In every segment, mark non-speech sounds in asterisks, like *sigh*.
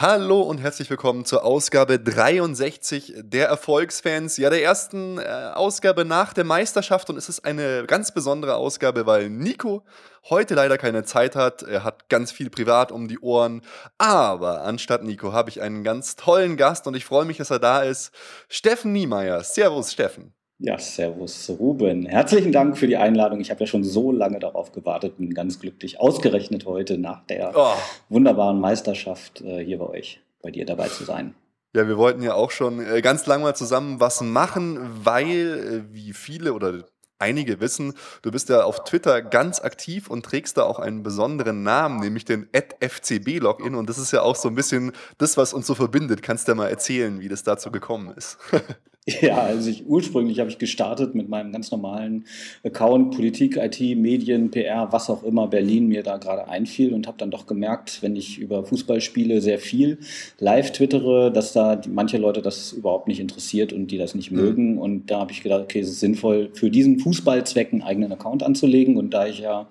Hallo und herzlich willkommen zur Ausgabe 63 der Erfolgsfans. Ja, der ersten äh, Ausgabe nach der Meisterschaft und es ist eine ganz besondere Ausgabe, weil Nico heute leider keine Zeit hat. Er hat ganz viel privat um die Ohren. Aber anstatt Nico habe ich einen ganz tollen Gast und ich freue mich, dass er da ist. Steffen Niemeyer. Servus, Steffen. Ja, servus Ruben. Herzlichen Dank für die Einladung. Ich habe ja schon so lange darauf gewartet, bin ganz glücklich, ausgerechnet heute nach der oh. wunderbaren Meisterschaft äh, hier bei euch, bei dir dabei zu sein. Ja, wir wollten ja auch schon äh, ganz lange mal zusammen was machen, weil, äh, wie viele oder einige wissen, du bist ja auf Twitter ganz aktiv und trägst da auch einen besonderen Namen, nämlich den FCB-Login. Und das ist ja auch so ein bisschen das, was uns so verbindet. Kannst du ja mal erzählen, wie das dazu gekommen ist? *laughs* *laughs* Ja, also ich, ursprünglich habe ich gestartet mit meinem ganz normalen Account, Politik, IT, Medien, PR, was auch immer Berlin mir da gerade einfiel und habe dann doch gemerkt, wenn ich über Fußball spiele, sehr viel live twittere, dass da die, manche Leute das überhaupt nicht interessiert und die das nicht mhm. mögen. Und da habe ich gedacht, okay, es ist sinnvoll, für diesen Fußballzweck einen eigenen Account anzulegen. Und da ich ja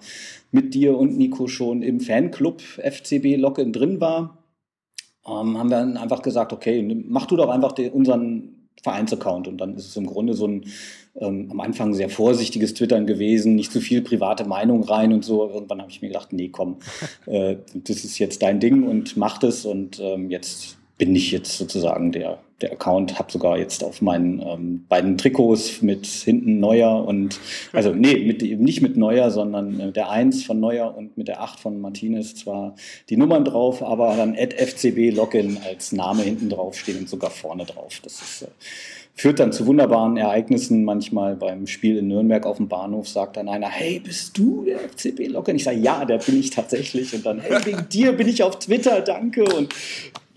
mit dir und Nico schon im Fanclub FCB Login drin war, ähm, haben wir dann einfach gesagt, okay, mach du doch einfach den, unseren Vereinsaccount. Und dann ist es im Grunde so ein ähm, am Anfang sehr vorsichtiges Twittern gewesen, nicht zu viel private Meinung rein und so. Irgendwann habe ich mir gedacht, nee, komm, *laughs* äh, das ist jetzt dein Ding und mach das. Und ähm, jetzt bin ich jetzt sozusagen der, der Account, habe sogar jetzt auf meinen ähm, beiden Trikots mit hinten Neuer und, also nee, mit, nicht mit Neuer, sondern äh, der 1 von Neuer und mit der 8 von Martinez zwar die Nummern drauf, aber dann at FCB Login als Name hinten drauf stehen und sogar vorne drauf. Das ist, äh, führt dann zu wunderbaren Ereignissen. Manchmal beim Spiel in Nürnberg auf dem Bahnhof sagt dann einer, hey, bist du der FCB Login? Ich sage, ja, der bin ich tatsächlich. Und dann, hey, wegen dir bin ich auf Twitter, danke. Und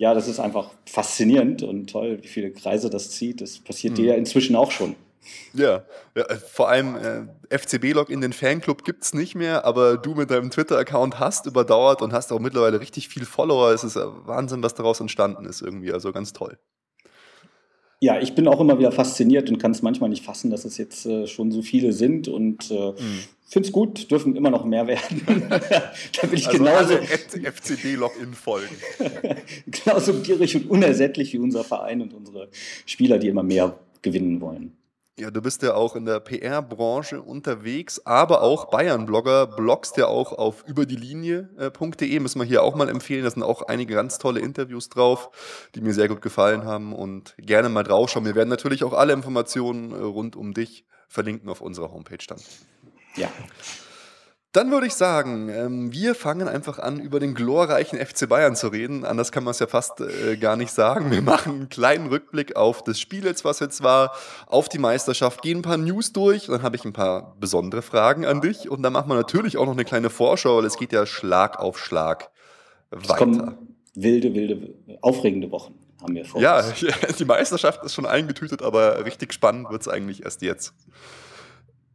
ja, das ist einfach faszinierend und toll, wie viele Kreise das zieht. Das passiert mhm. dir ja inzwischen auch schon. Ja, ja äh, vor allem äh, FCB-Log in den Fanclub gibt es nicht mehr, aber du mit deinem Twitter-Account hast überdauert und hast auch mittlerweile richtig viel Follower. Es ist Wahnsinn, was daraus entstanden ist irgendwie. Also ganz toll. Ja, ich bin auch immer wieder fasziniert und kann es manchmal nicht fassen, dass es jetzt äh, schon so viele sind und äh, mhm finde es gut, dürfen immer noch mehr werden. *laughs* da bin ich also genauso. FCD-Login folgen. *laughs* genauso gierig und unersättlich wie unser Verein und unsere Spieler, die immer mehr gewinnen wollen. Ja, du bist ja auch in der PR-Branche unterwegs, aber auch Bayern-Blogger, bloggst ja auch auf überdielinie.de, müssen wir hier auch mal empfehlen. Da sind auch einige ganz tolle Interviews drauf, die mir sehr gut gefallen haben und gerne mal draufschauen. Wir werden natürlich auch alle Informationen äh, rund um dich verlinken auf unserer Homepage dann. Ja. Dann würde ich sagen, ähm, wir fangen einfach an, über den glorreichen FC Bayern zu reden. Anders kann man es ja fast äh, gar nicht sagen. Wir machen einen kleinen Rückblick auf das Spiel jetzt, was jetzt war, auf die Meisterschaft, gehen ein paar News durch. Dann habe ich ein paar besondere Fragen an dich. Und dann machen wir natürlich auch noch eine kleine Vorschau, weil es geht ja Schlag auf Schlag weiter. Wilde, wilde, aufregende Wochen haben wir vor Ja, *laughs* die Meisterschaft ist schon eingetütet, aber richtig spannend wird es eigentlich erst jetzt.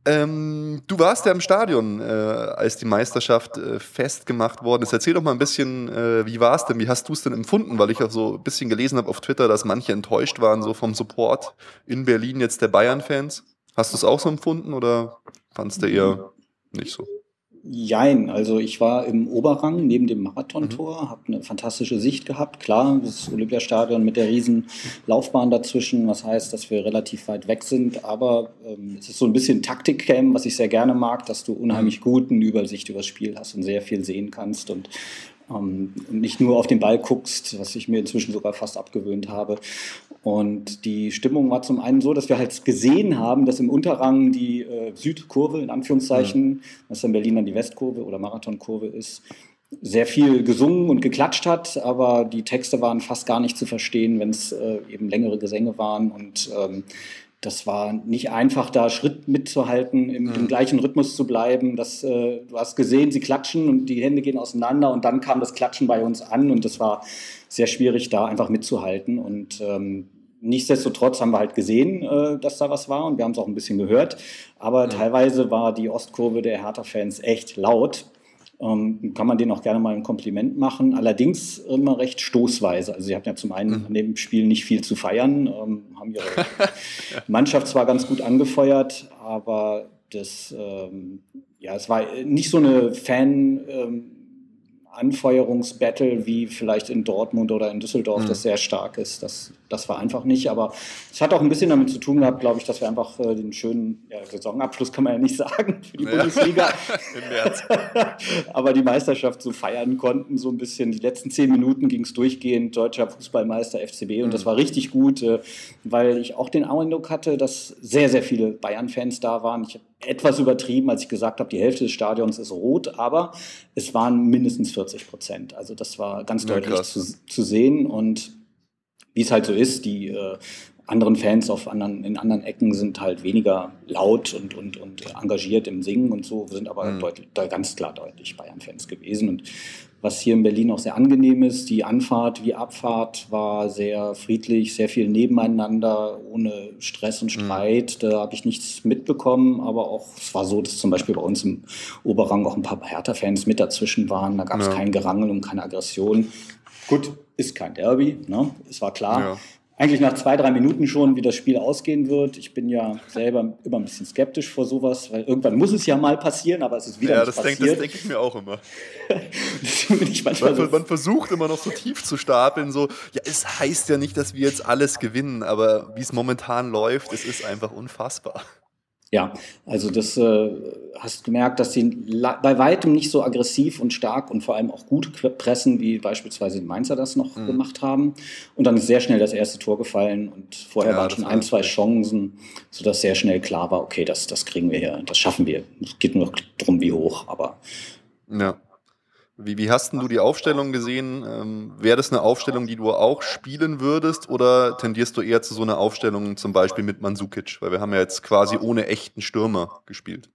Ähm, du warst ja im Stadion, äh, als die Meisterschaft äh, festgemacht worden ist. Erzähl doch mal ein bisschen, äh, wie war es denn? Wie hast du es denn empfunden? Weil ich auch so ein bisschen gelesen habe auf Twitter, dass manche enttäuscht waren, so vom Support in Berlin jetzt der Bayern-Fans. Hast du es auch so empfunden oder fandst du eher nicht so? Jein, also ich war im Oberrang neben dem Marathontor, mhm. habe eine fantastische Sicht gehabt. Klar, das Olympiastadion mit der riesen Laufbahn dazwischen, was heißt, dass wir relativ weit weg sind. Aber ähm, es ist so ein bisschen Taktikcam, was ich sehr gerne mag, dass du unheimlich mhm. gut eine Übersicht über das Spiel hast und sehr viel sehen kannst. Und ähm, nicht nur auf den Ball guckst, was ich mir inzwischen sogar fast abgewöhnt habe. Und die Stimmung war zum einen so, dass wir halt gesehen haben, dass im Unterrang die äh, Südkurve, in Anführungszeichen, ja. was in Berlin dann die Westkurve oder Marathonkurve ist, sehr viel gesungen und geklatscht hat, aber die Texte waren fast gar nicht zu verstehen, wenn es äh, eben längere Gesänge waren und ähm, das war nicht einfach, da Schritt mitzuhalten, im, im gleichen Rhythmus zu bleiben. Das, äh, du hast gesehen, sie klatschen und die Hände gehen auseinander und dann kam das Klatschen bei uns an und das war sehr schwierig, da einfach mitzuhalten. Und ähm, nichtsdestotrotz haben wir halt gesehen, äh, dass da was war und wir haben es auch ein bisschen gehört. Aber mhm. teilweise war die Ostkurve der Hertha-Fans echt laut ähm, kann man denen auch gerne mal ein Kompliment machen. Allerdings immer recht stoßweise. Also sie hatten ja zum einen mhm. an dem Spiel nicht viel zu feiern, ähm, haben ihre *laughs* Mannschaft zwar ganz gut angefeuert, aber das, ähm, ja, es war nicht so eine Fan, ähm, Anfeuerungsbattle wie vielleicht in Dortmund oder in Düsseldorf, mhm. das sehr stark ist. Das, das war einfach nicht. Aber es hat auch ein bisschen damit zu tun gehabt, glaube ich, dass wir einfach äh, den schönen ja, Saisonabschluss kann man ja nicht *laughs* sagen für die ja. Bundesliga. *laughs* Im März. *laughs* aber die Meisterschaft so feiern konnten, so ein bisschen. Die letzten zehn Minuten ging es durchgehend, deutscher Fußballmeister FCB. Und mhm. das war richtig gut, äh, weil ich auch den Eindruck hatte, dass sehr, sehr viele Bayern-Fans da waren. Ich habe etwas übertrieben, als ich gesagt habe, die Hälfte des Stadions ist rot, aber es waren mindestens 40 Prozent. Also das war ganz ja, deutlich zu, zu, sehen und wie es halt so ist, die äh, anderen Fans auf anderen, in anderen Ecken sind halt weniger laut und, und, und engagiert im Singen und so, sind aber mhm. deutlich, ganz klar deutlich Bayern-Fans gewesen. Und was hier in Berlin auch sehr angenehm ist, die Anfahrt wie Abfahrt war sehr friedlich, sehr viel nebeneinander, ohne Stress und mhm. Streit. Mhm. Da habe ich nichts mitbekommen, aber auch es war so, dass zum Beispiel bei uns im Oberrang auch ein paar Hertha-Fans mit dazwischen waren. Da gab es ja. kein Gerangel und keine Aggression. Gut, ist kein Derby, ne? es war klar. Ja eigentlich nach zwei, drei Minuten schon, wie das Spiel ausgehen wird. Ich bin ja selber immer ein bisschen skeptisch vor sowas, weil irgendwann muss es ja mal passieren, aber es ist wieder ja, nicht passiert. Ja, das denke ich mir auch immer. *laughs* man, so man, versucht immer noch so tief zu stapeln, so, ja, es heißt ja nicht, dass wir jetzt alles gewinnen, aber wie es momentan läuft, es ist einfach unfassbar. Ja, also das äh, hast gemerkt, dass sie bei weitem nicht so aggressiv und stark und vor allem auch gut pressen, wie beispielsweise die Mainzer das noch mhm. gemacht haben. Und dann ist sehr schnell das erste Tor gefallen und vorher ja, waren schon ein, zwei Chancen, sodass sehr schnell klar war, okay, das, das kriegen wir hier, das schaffen wir. Es geht nur darum, wie hoch, aber. Ja. Wie, wie hast du die Aufstellung gesehen? Ähm, Wäre das eine Aufstellung, die du auch spielen würdest oder tendierst du eher zu so einer Aufstellung zum Beispiel mit Mansukic? Weil wir haben ja jetzt quasi ohne echten Stürmer gespielt.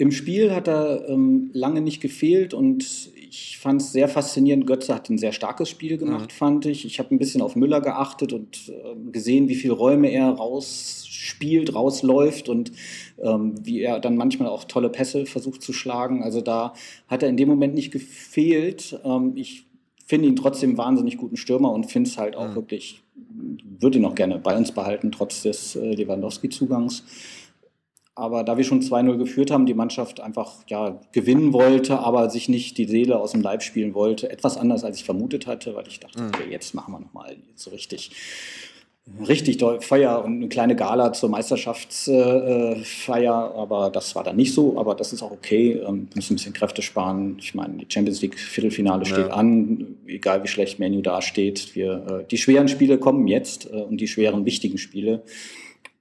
Im Spiel hat er ähm, lange nicht gefehlt und ich fand es sehr faszinierend. Götze hat ein sehr starkes Spiel gemacht, mhm. fand ich. Ich habe ein bisschen auf Müller geachtet und äh, gesehen, wie viele Räume er rausspielt, rausläuft und wie er dann manchmal auch tolle Pässe versucht zu schlagen. Also da hat er in dem Moment nicht gefehlt. Ähm, ich finde ihn trotzdem wahnsinnig guten Stürmer und finde es halt auch mhm. wirklich, würde ihn auch gerne bei uns behalten, trotz des äh, Lewandowski-Zugangs. Aber da wir schon 2-0 geführt haben, die Mannschaft einfach ja, gewinnen wollte, aber sich nicht die Seele aus dem Leib spielen wollte. Etwas anders, als ich vermutet hatte, weil ich dachte, mhm. okay, jetzt machen wir nochmal so richtig, richtig Feuer und eine kleine Gala zur Meisterschaftsfeier. Äh, aber das war dann nicht so. Aber das ist auch okay. Wir ähm, müssen ein bisschen Kräfte sparen. Ich meine, die Champions League Viertelfinale ja. steht an. Egal wie schlecht Menu dasteht. Wir, äh, die schweren Spiele kommen jetzt äh, und die schweren, wichtigen Spiele.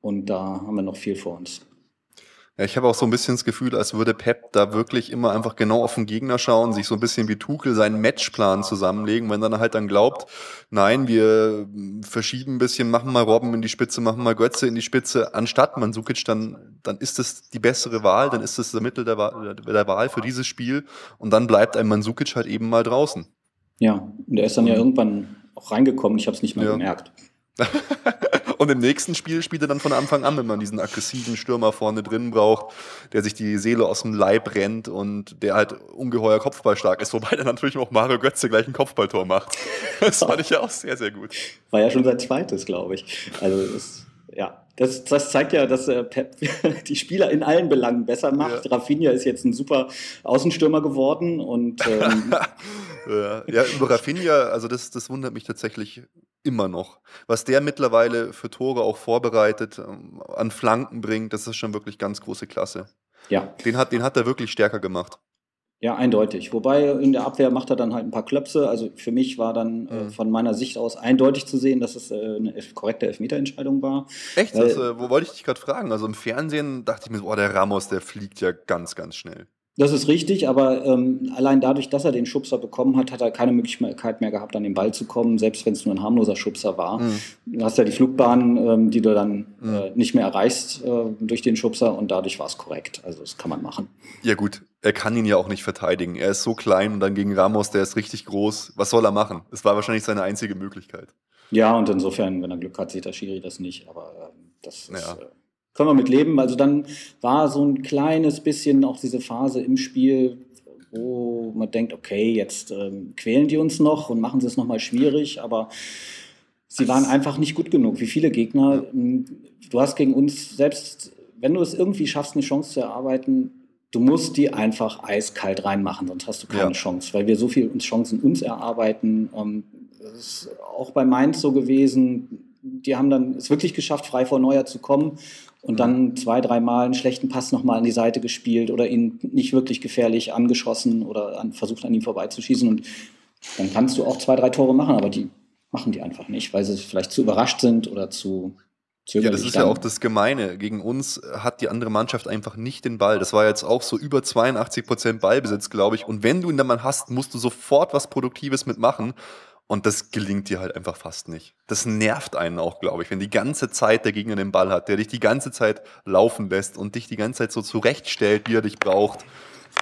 Und da haben wir noch viel vor uns. Ja, ich habe auch so ein bisschen das Gefühl, als würde Pep da wirklich immer einfach genau auf den Gegner schauen, sich so ein bisschen wie Tuchel seinen Matchplan zusammenlegen, wenn dann halt dann glaubt, nein, wir verschieben ein bisschen, machen mal Robben in die Spitze, machen mal Götze in die Spitze, anstatt Mansukic, dann, dann ist das die bessere Wahl, dann ist das der Mittel der Wahl, der Wahl für dieses Spiel und dann bleibt ein Mansukic halt eben mal draußen. Ja, und er ist dann ja irgendwann auch reingekommen, ich habe es nicht mal ja. gemerkt. *laughs* Und im nächsten Spiel spielt er dann von Anfang an, wenn man diesen aggressiven Stürmer vorne drin braucht, der sich die Seele aus dem Leib rennt und der halt ungeheuer Kopfballstark ist, wobei dann natürlich auch Mario Götze gleich ein Kopfballtor macht. Das fand ich ja auch sehr, sehr gut. War ja schon sein zweites, glaube ich. Also das, ja, das, das, zeigt ja, dass äh, Pep *laughs* die Spieler in allen Belangen besser macht. Ja. Rafinha ist jetzt ein super Außenstürmer geworden und *laughs* ähm ja. ja, über Rafinha, also das, das wundert mich tatsächlich immer noch. Was der mittlerweile für Tore auch vorbereitet, ähm, an Flanken bringt, das ist schon wirklich ganz große Klasse. Ja. Den hat, den hat er wirklich stärker gemacht. Ja, eindeutig. Wobei in der Abwehr macht er dann halt ein paar Klöpse. Also für mich war dann äh, mhm. von meiner Sicht aus eindeutig zu sehen, dass es äh, eine korrekte Elfmeterentscheidung war. Echt? Weil, das, äh, wo wollte ich dich gerade fragen? Also im Fernsehen dachte ich mir, oh, der Ramos, der fliegt ja ganz, ganz schnell. Das ist richtig, aber ähm, allein dadurch, dass er den Schubser bekommen hat, hat er keine Möglichkeit mehr gehabt, an den Ball zu kommen, selbst wenn es nur ein harmloser Schubser war. Mhm. Du hast ja die Flugbahn, ähm, die du dann mhm. äh, nicht mehr erreichst äh, durch den Schubser und dadurch war es korrekt. Also das kann man machen. Ja gut, er kann ihn ja auch nicht verteidigen. Er ist so klein und dann gegen Ramos, der ist richtig groß. Was soll er machen? Es war wahrscheinlich seine einzige Möglichkeit. Ja, und insofern, wenn er Glück hat, sieht der Schiri das nicht. Aber äh, das ja. ist... Äh, können wir mit leben. Also dann war so ein kleines bisschen auch diese Phase im Spiel, wo man denkt, okay, jetzt ähm, quälen die uns noch und machen sie es nochmal schwierig, aber sie waren einfach nicht gut genug. Wie viele Gegner, ähm, du hast gegen uns selbst, wenn du es irgendwie schaffst, eine Chance zu erarbeiten, du musst die einfach eiskalt reinmachen, sonst hast du keine ja. Chance, weil wir so viel uns Chancen uns erarbeiten. Ähm, das ist auch bei Mainz so gewesen. Die haben dann es wirklich geschafft, frei vor Neuer zu kommen und dann zwei, dreimal einen schlechten Pass nochmal an die Seite gespielt oder ihn nicht wirklich gefährlich angeschossen oder an, versucht an ihm vorbeizuschießen. Und dann kannst du auch zwei, drei Tore machen, aber die machen die einfach nicht, weil sie vielleicht zu überrascht sind oder zu ja, das ist dann. ja auch das Gemeine. Gegen uns hat die andere Mannschaft einfach nicht den Ball. Das war jetzt auch so über 82 Prozent Ballbesitz, glaube ich. Und wenn du ihn dann mal hast, musst du sofort was Produktives mitmachen. Und das gelingt dir halt einfach fast nicht. Das nervt einen auch, glaube ich, wenn die ganze Zeit der Gegner den Ball hat, der dich die ganze Zeit laufen lässt und dich die ganze Zeit so zurechtstellt, wie er dich braucht.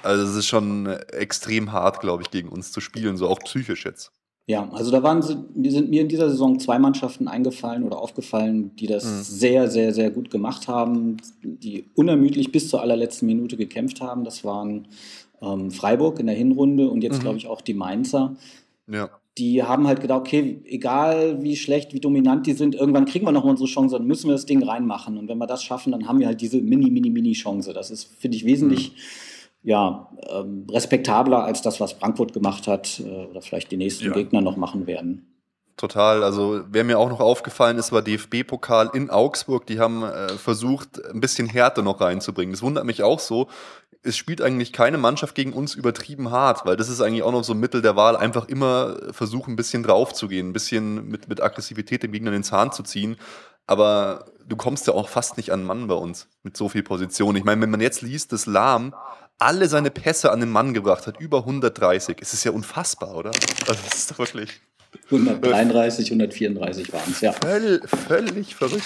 Also es ist schon extrem hart, glaube ich, gegen uns zu spielen, so auch psychisch jetzt. Ja, also da waren sie, mir sind mir in dieser Saison zwei Mannschaften eingefallen oder aufgefallen, die das mhm. sehr, sehr, sehr gut gemacht haben, die unermüdlich bis zur allerletzten Minute gekämpft haben. Das waren ähm, Freiburg in der Hinrunde und jetzt, mhm. glaube ich, auch die Mainzer. Ja die haben halt gedacht, okay, egal wie schlecht, wie dominant die sind, irgendwann kriegen wir noch mal unsere Chance, dann müssen wir das Ding reinmachen. Und wenn wir das schaffen, dann haben wir halt diese mini, mini, mini Chance. Das ist, finde ich, wesentlich mhm. Ja, ähm, respektabler als das, was Frankfurt gemacht hat äh, oder vielleicht die nächsten ja. Gegner noch machen werden. Total. Also wer mir auch noch aufgefallen ist, war DFB-Pokal in Augsburg. Die haben äh, versucht, ein bisschen Härte noch reinzubringen. Das wundert mich auch so es spielt eigentlich keine Mannschaft gegen uns übertrieben hart, weil das ist eigentlich auch noch so ein Mittel der Wahl, einfach immer versuchen, ein bisschen drauf zu gehen, ein bisschen mit, mit Aggressivität dem Gegner den Zahn zu ziehen. Aber du kommst ja auch fast nicht an Mann bei uns mit so viel Position. Ich meine, wenn man jetzt liest, dass Lahm alle seine Pässe an den Mann gebracht hat, über 130, es ist ja unfassbar, oder? Also das ist doch wirklich. 133, 134 waren es, ja. Völl, völlig verrückt.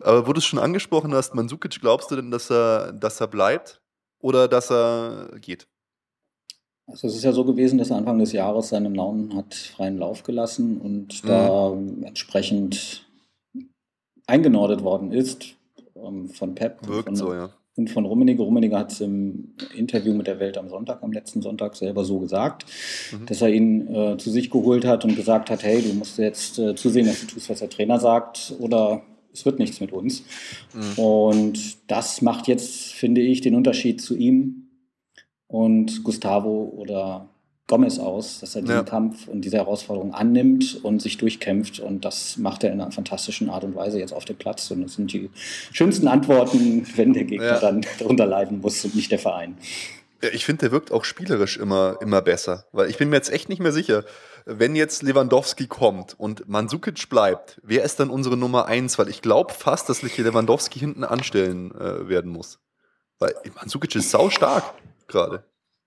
Aber wo du es schon angesprochen hast, Mansukic, glaubst du denn, dass er, dass er bleibt oder dass er geht? Also es ist ja so gewesen, dass er Anfang des Jahres seinem Launen hat freien Lauf gelassen und mhm. da entsprechend eingenordet worden ist ähm, von Pep. Wirkt von, so, ja. Und von Rummenigge. Rummenigge hat es im Interview mit der Welt am Sonntag, am letzten Sonntag selber so gesagt, mhm. dass er ihn äh, zu sich geholt hat und gesagt hat, hey, du musst jetzt äh, zusehen, dass du tust, was der Trainer sagt oder es wird nichts mit uns. Mhm. Und das macht jetzt, finde ich, den Unterschied zu ihm und Gustavo oder Gomez aus, dass er diesen ja. Kampf und diese Herausforderung annimmt und sich durchkämpft. Und das macht er in einer fantastischen Art und Weise jetzt auf dem Platz. Und das sind die schönsten Antworten, *laughs* wenn der Gegner ja. dann darunter leiden muss und nicht der Verein. Ja, ich finde, der wirkt auch spielerisch immer, immer besser. Weil ich bin mir jetzt echt nicht mehr sicher wenn jetzt Lewandowski kommt und Mandzukic bleibt, wer ist dann unsere Nummer eins? Weil ich glaube fast, dass ich Lewandowski hinten anstellen äh, werden muss. Weil Mandzukic ist sau stark gerade.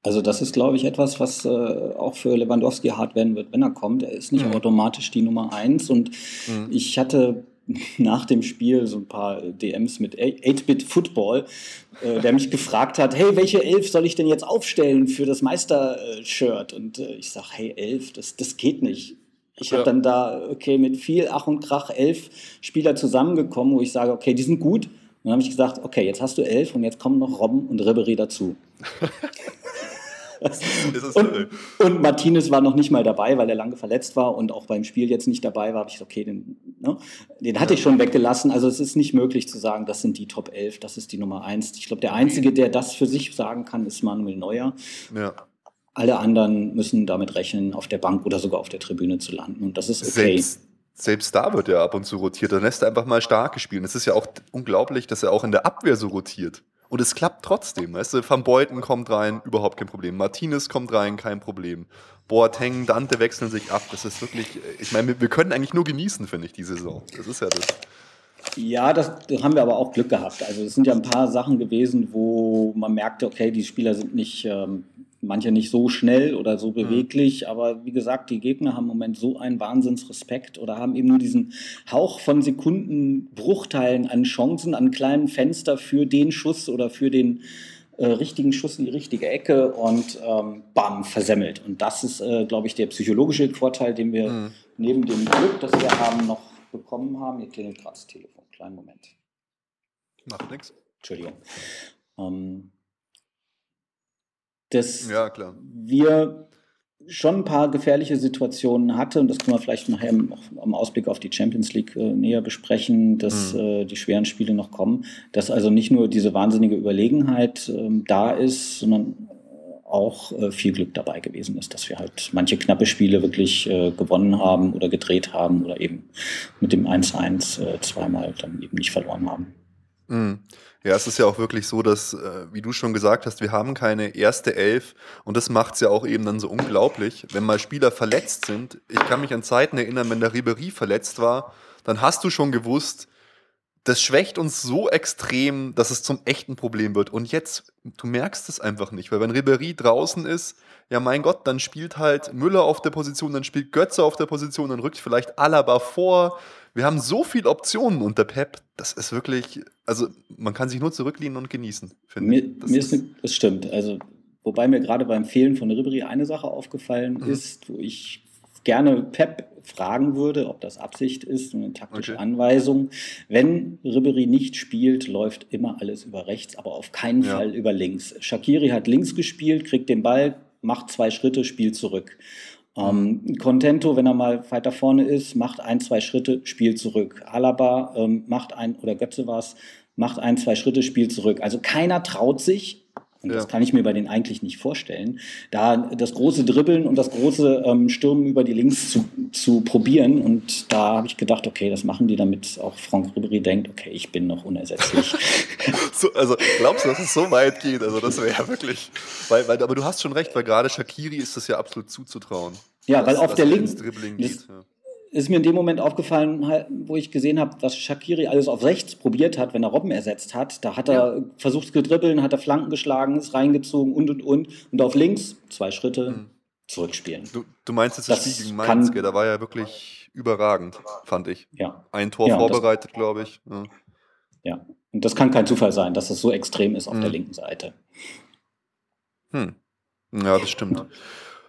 Also das ist, glaube ich, etwas, was äh, auch für Lewandowski hart werden wird, wenn er kommt. Er ist nicht mhm. automatisch die Nummer eins. Und mhm. ich hatte *laughs* nach dem Spiel so ein paar DMs mit 8-Bit Football, äh, der mich *laughs* gefragt hat, hey, welche Elf soll ich denn jetzt aufstellen für das Meister-Shirt? Und äh, ich sage, hey, Elf, das, das geht nicht. Ich ja. habe dann da, okay, mit viel Ach und Krach elf Spieler zusammengekommen, wo ich sage, okay, die sind gut. Und dann habe ich gesagt, okay, jetzt hast du elf und jetzt kommen noch Robben und Ribery dazu. *laughs* und, und, Martinez war noch nicht mal dabei, weil er lange verletzt war und auch beim Spiel jetzt nicht dabei war. Ich gesagt, okay, den, ne, den hatte ich schon weggelassen. Also es ist nicht möglich zu sagen, das sind die Top 11, das ist die Nummer 1. Ich glaube, der Einzige, der das für sich sagen kann, ist Manuel Neuer. Ja. Alle anderen müssen damit rechnen, auf der Bank oder sogar auf der Tribüne zu landen. Und das ist okay. Selbst, selbst da wird er ab und zu rotiert. Dann lässt er einfach mal starke spielen. Es ist ja auch unglaublich, dass er auch in der Abwehr so rotiert. Und es klappt trotzdem, weißt du, Van Beuten kommt rein, überhaupt kein Problem. Martinez kommt rein, kein Problem. Boateng, Dante wechseln sich ab. Das ist wirklich, ich meine, wir können eigentlich nur genießen, finde ich, die Saison. Das ist ja das. Ja, das, das, haben wir aber auch Glück gehabt. Also es sind ja ein paar Sachen gewesen, wo man merkte, okay, die Spieler sind nicht ähm, manche nicht so schnell oder so beweglich, mhm. aber wie gesagt, die Gegner haben im Moment so einen Wahnsinnsrespekt oder haben eben nur diesen Hauch von Sekundenbruchteilen an Chancen, an kleinen Fenster für den Schuss oder für den äh, richtigen Schuss in die richtige Ecke und ähm, bam, versemmelt. Und das ist, äh, glaube ich, der psychologische Vorteil, den wir mhm. neben dem Glück, das wir haben, noch bekommen haben. Hier klingelt gerade das Telefon. Kleinen Moment. Macht nichts. Entschuldigung. Ähm, dass ja, wir schon ein paar gefährliche Situationen hatte, und das können wir vielleicht nachher im, Ausblick auf die Champions League äh, näher besprechen, dass mhm. äh, die schweren Spiele noch kommen, dass also nicht nur diese wahnsinnige Überlegenheit äh, da ist, sondern auch äh, viel Glück dabei gewesen ist, dass wir halt manche knappe Spiele wirklich äh, gewonnen haben oder gedreht haben oder eben mit dem 1-1 äh, zweimal dann eben nicht verloren haben. Mhm. Ja, es ist ja auch wirklich so, dass, äh, wie du schon gesagt hast, wir haben keine erste Elf und das macht es ja auch eben dann so unglaublich, wenn mal Spieler verletzt sind. Ich kann mich an Zeiten erinnern, wenn der Ribery verletzt war, dann hast du schon gewusst, das schwächt uns so extrem, dass es zum echten Problem wird. Und jetzt, du merkst es einfach nicht, weil wenn Ribery draußen ist, ja mein Gott, dann spielt halt Müller auf der Position, dann spielt Götze auf der Position, dann rückt vielleicht Alaba vor. Wir haben so viele Optionen unter Pep, das ist wirklich, also man kann sich nur zurücklehnen und genießen. Mir, das, mir ist, ist, das stimmt. Also wobei mir gerade beim Fehlen von Ribery eine Sache aufgefallen mhm. ist, wo ich gerne Pep fragen würde, ob das Absicht ist, eine taktische okay. Anweisung. Wenn Ribery nicht spielt, läuft immer alles über rechts, aber auf keinen ja. Fall über links. Shakiri hat links gespielt, kriegt den Ball, macht zwei Schritte, spielt zurück. Ähm. Contento, wenn er mal weiter vorne ist, macht ein, zwei Schritte, spielt zurück. Alaba ähm, macht ein, oder Götze war es, macht ein, zwei Schritte, spielt zurück. Also keiner traut sich, und ja. das kann ich mir bei denen eigentlich nicht vorstellen, da das große Dribbeln und das große ähm, Stürmen über die Links zu, zu probieren. Und da habe ich gedacht, okay, das machen die, damit auch Franck Ribéry denkt, okay, ich bin noch unersetzlich. *laughs* so, also glaubst du, dass es so weit geht? Also das wäre ja wirklich, weil, weil, aber du hast schon recht, weil gerade Shakiri ist das ja absolut zuzutrauen. Ja, weil auf der linken ist mir in dem Moment aufgefallen, halt, wo ich gesehen habe, was Shakiri alles auf rechts probiert hat, wenn er Robben ersetzt hat. Da hat er ja. versucht zu dribbeln, hat er Flanken geschlagen, ist reingezogen und und und. Und auf links zwei Schritte mhm. zurückspielen. Du, du, meinst jetzt das, das Spiel gegen Mainz, da war ja wirklich überragend, fand ich. Ja. Ein Tor ja, vorbereitet, glaube ich. Ja. ja. und das kann kein Zufall sein, dass es so extrem ist auf mhm. der linken Seite. Hm. Ja, das stimmt.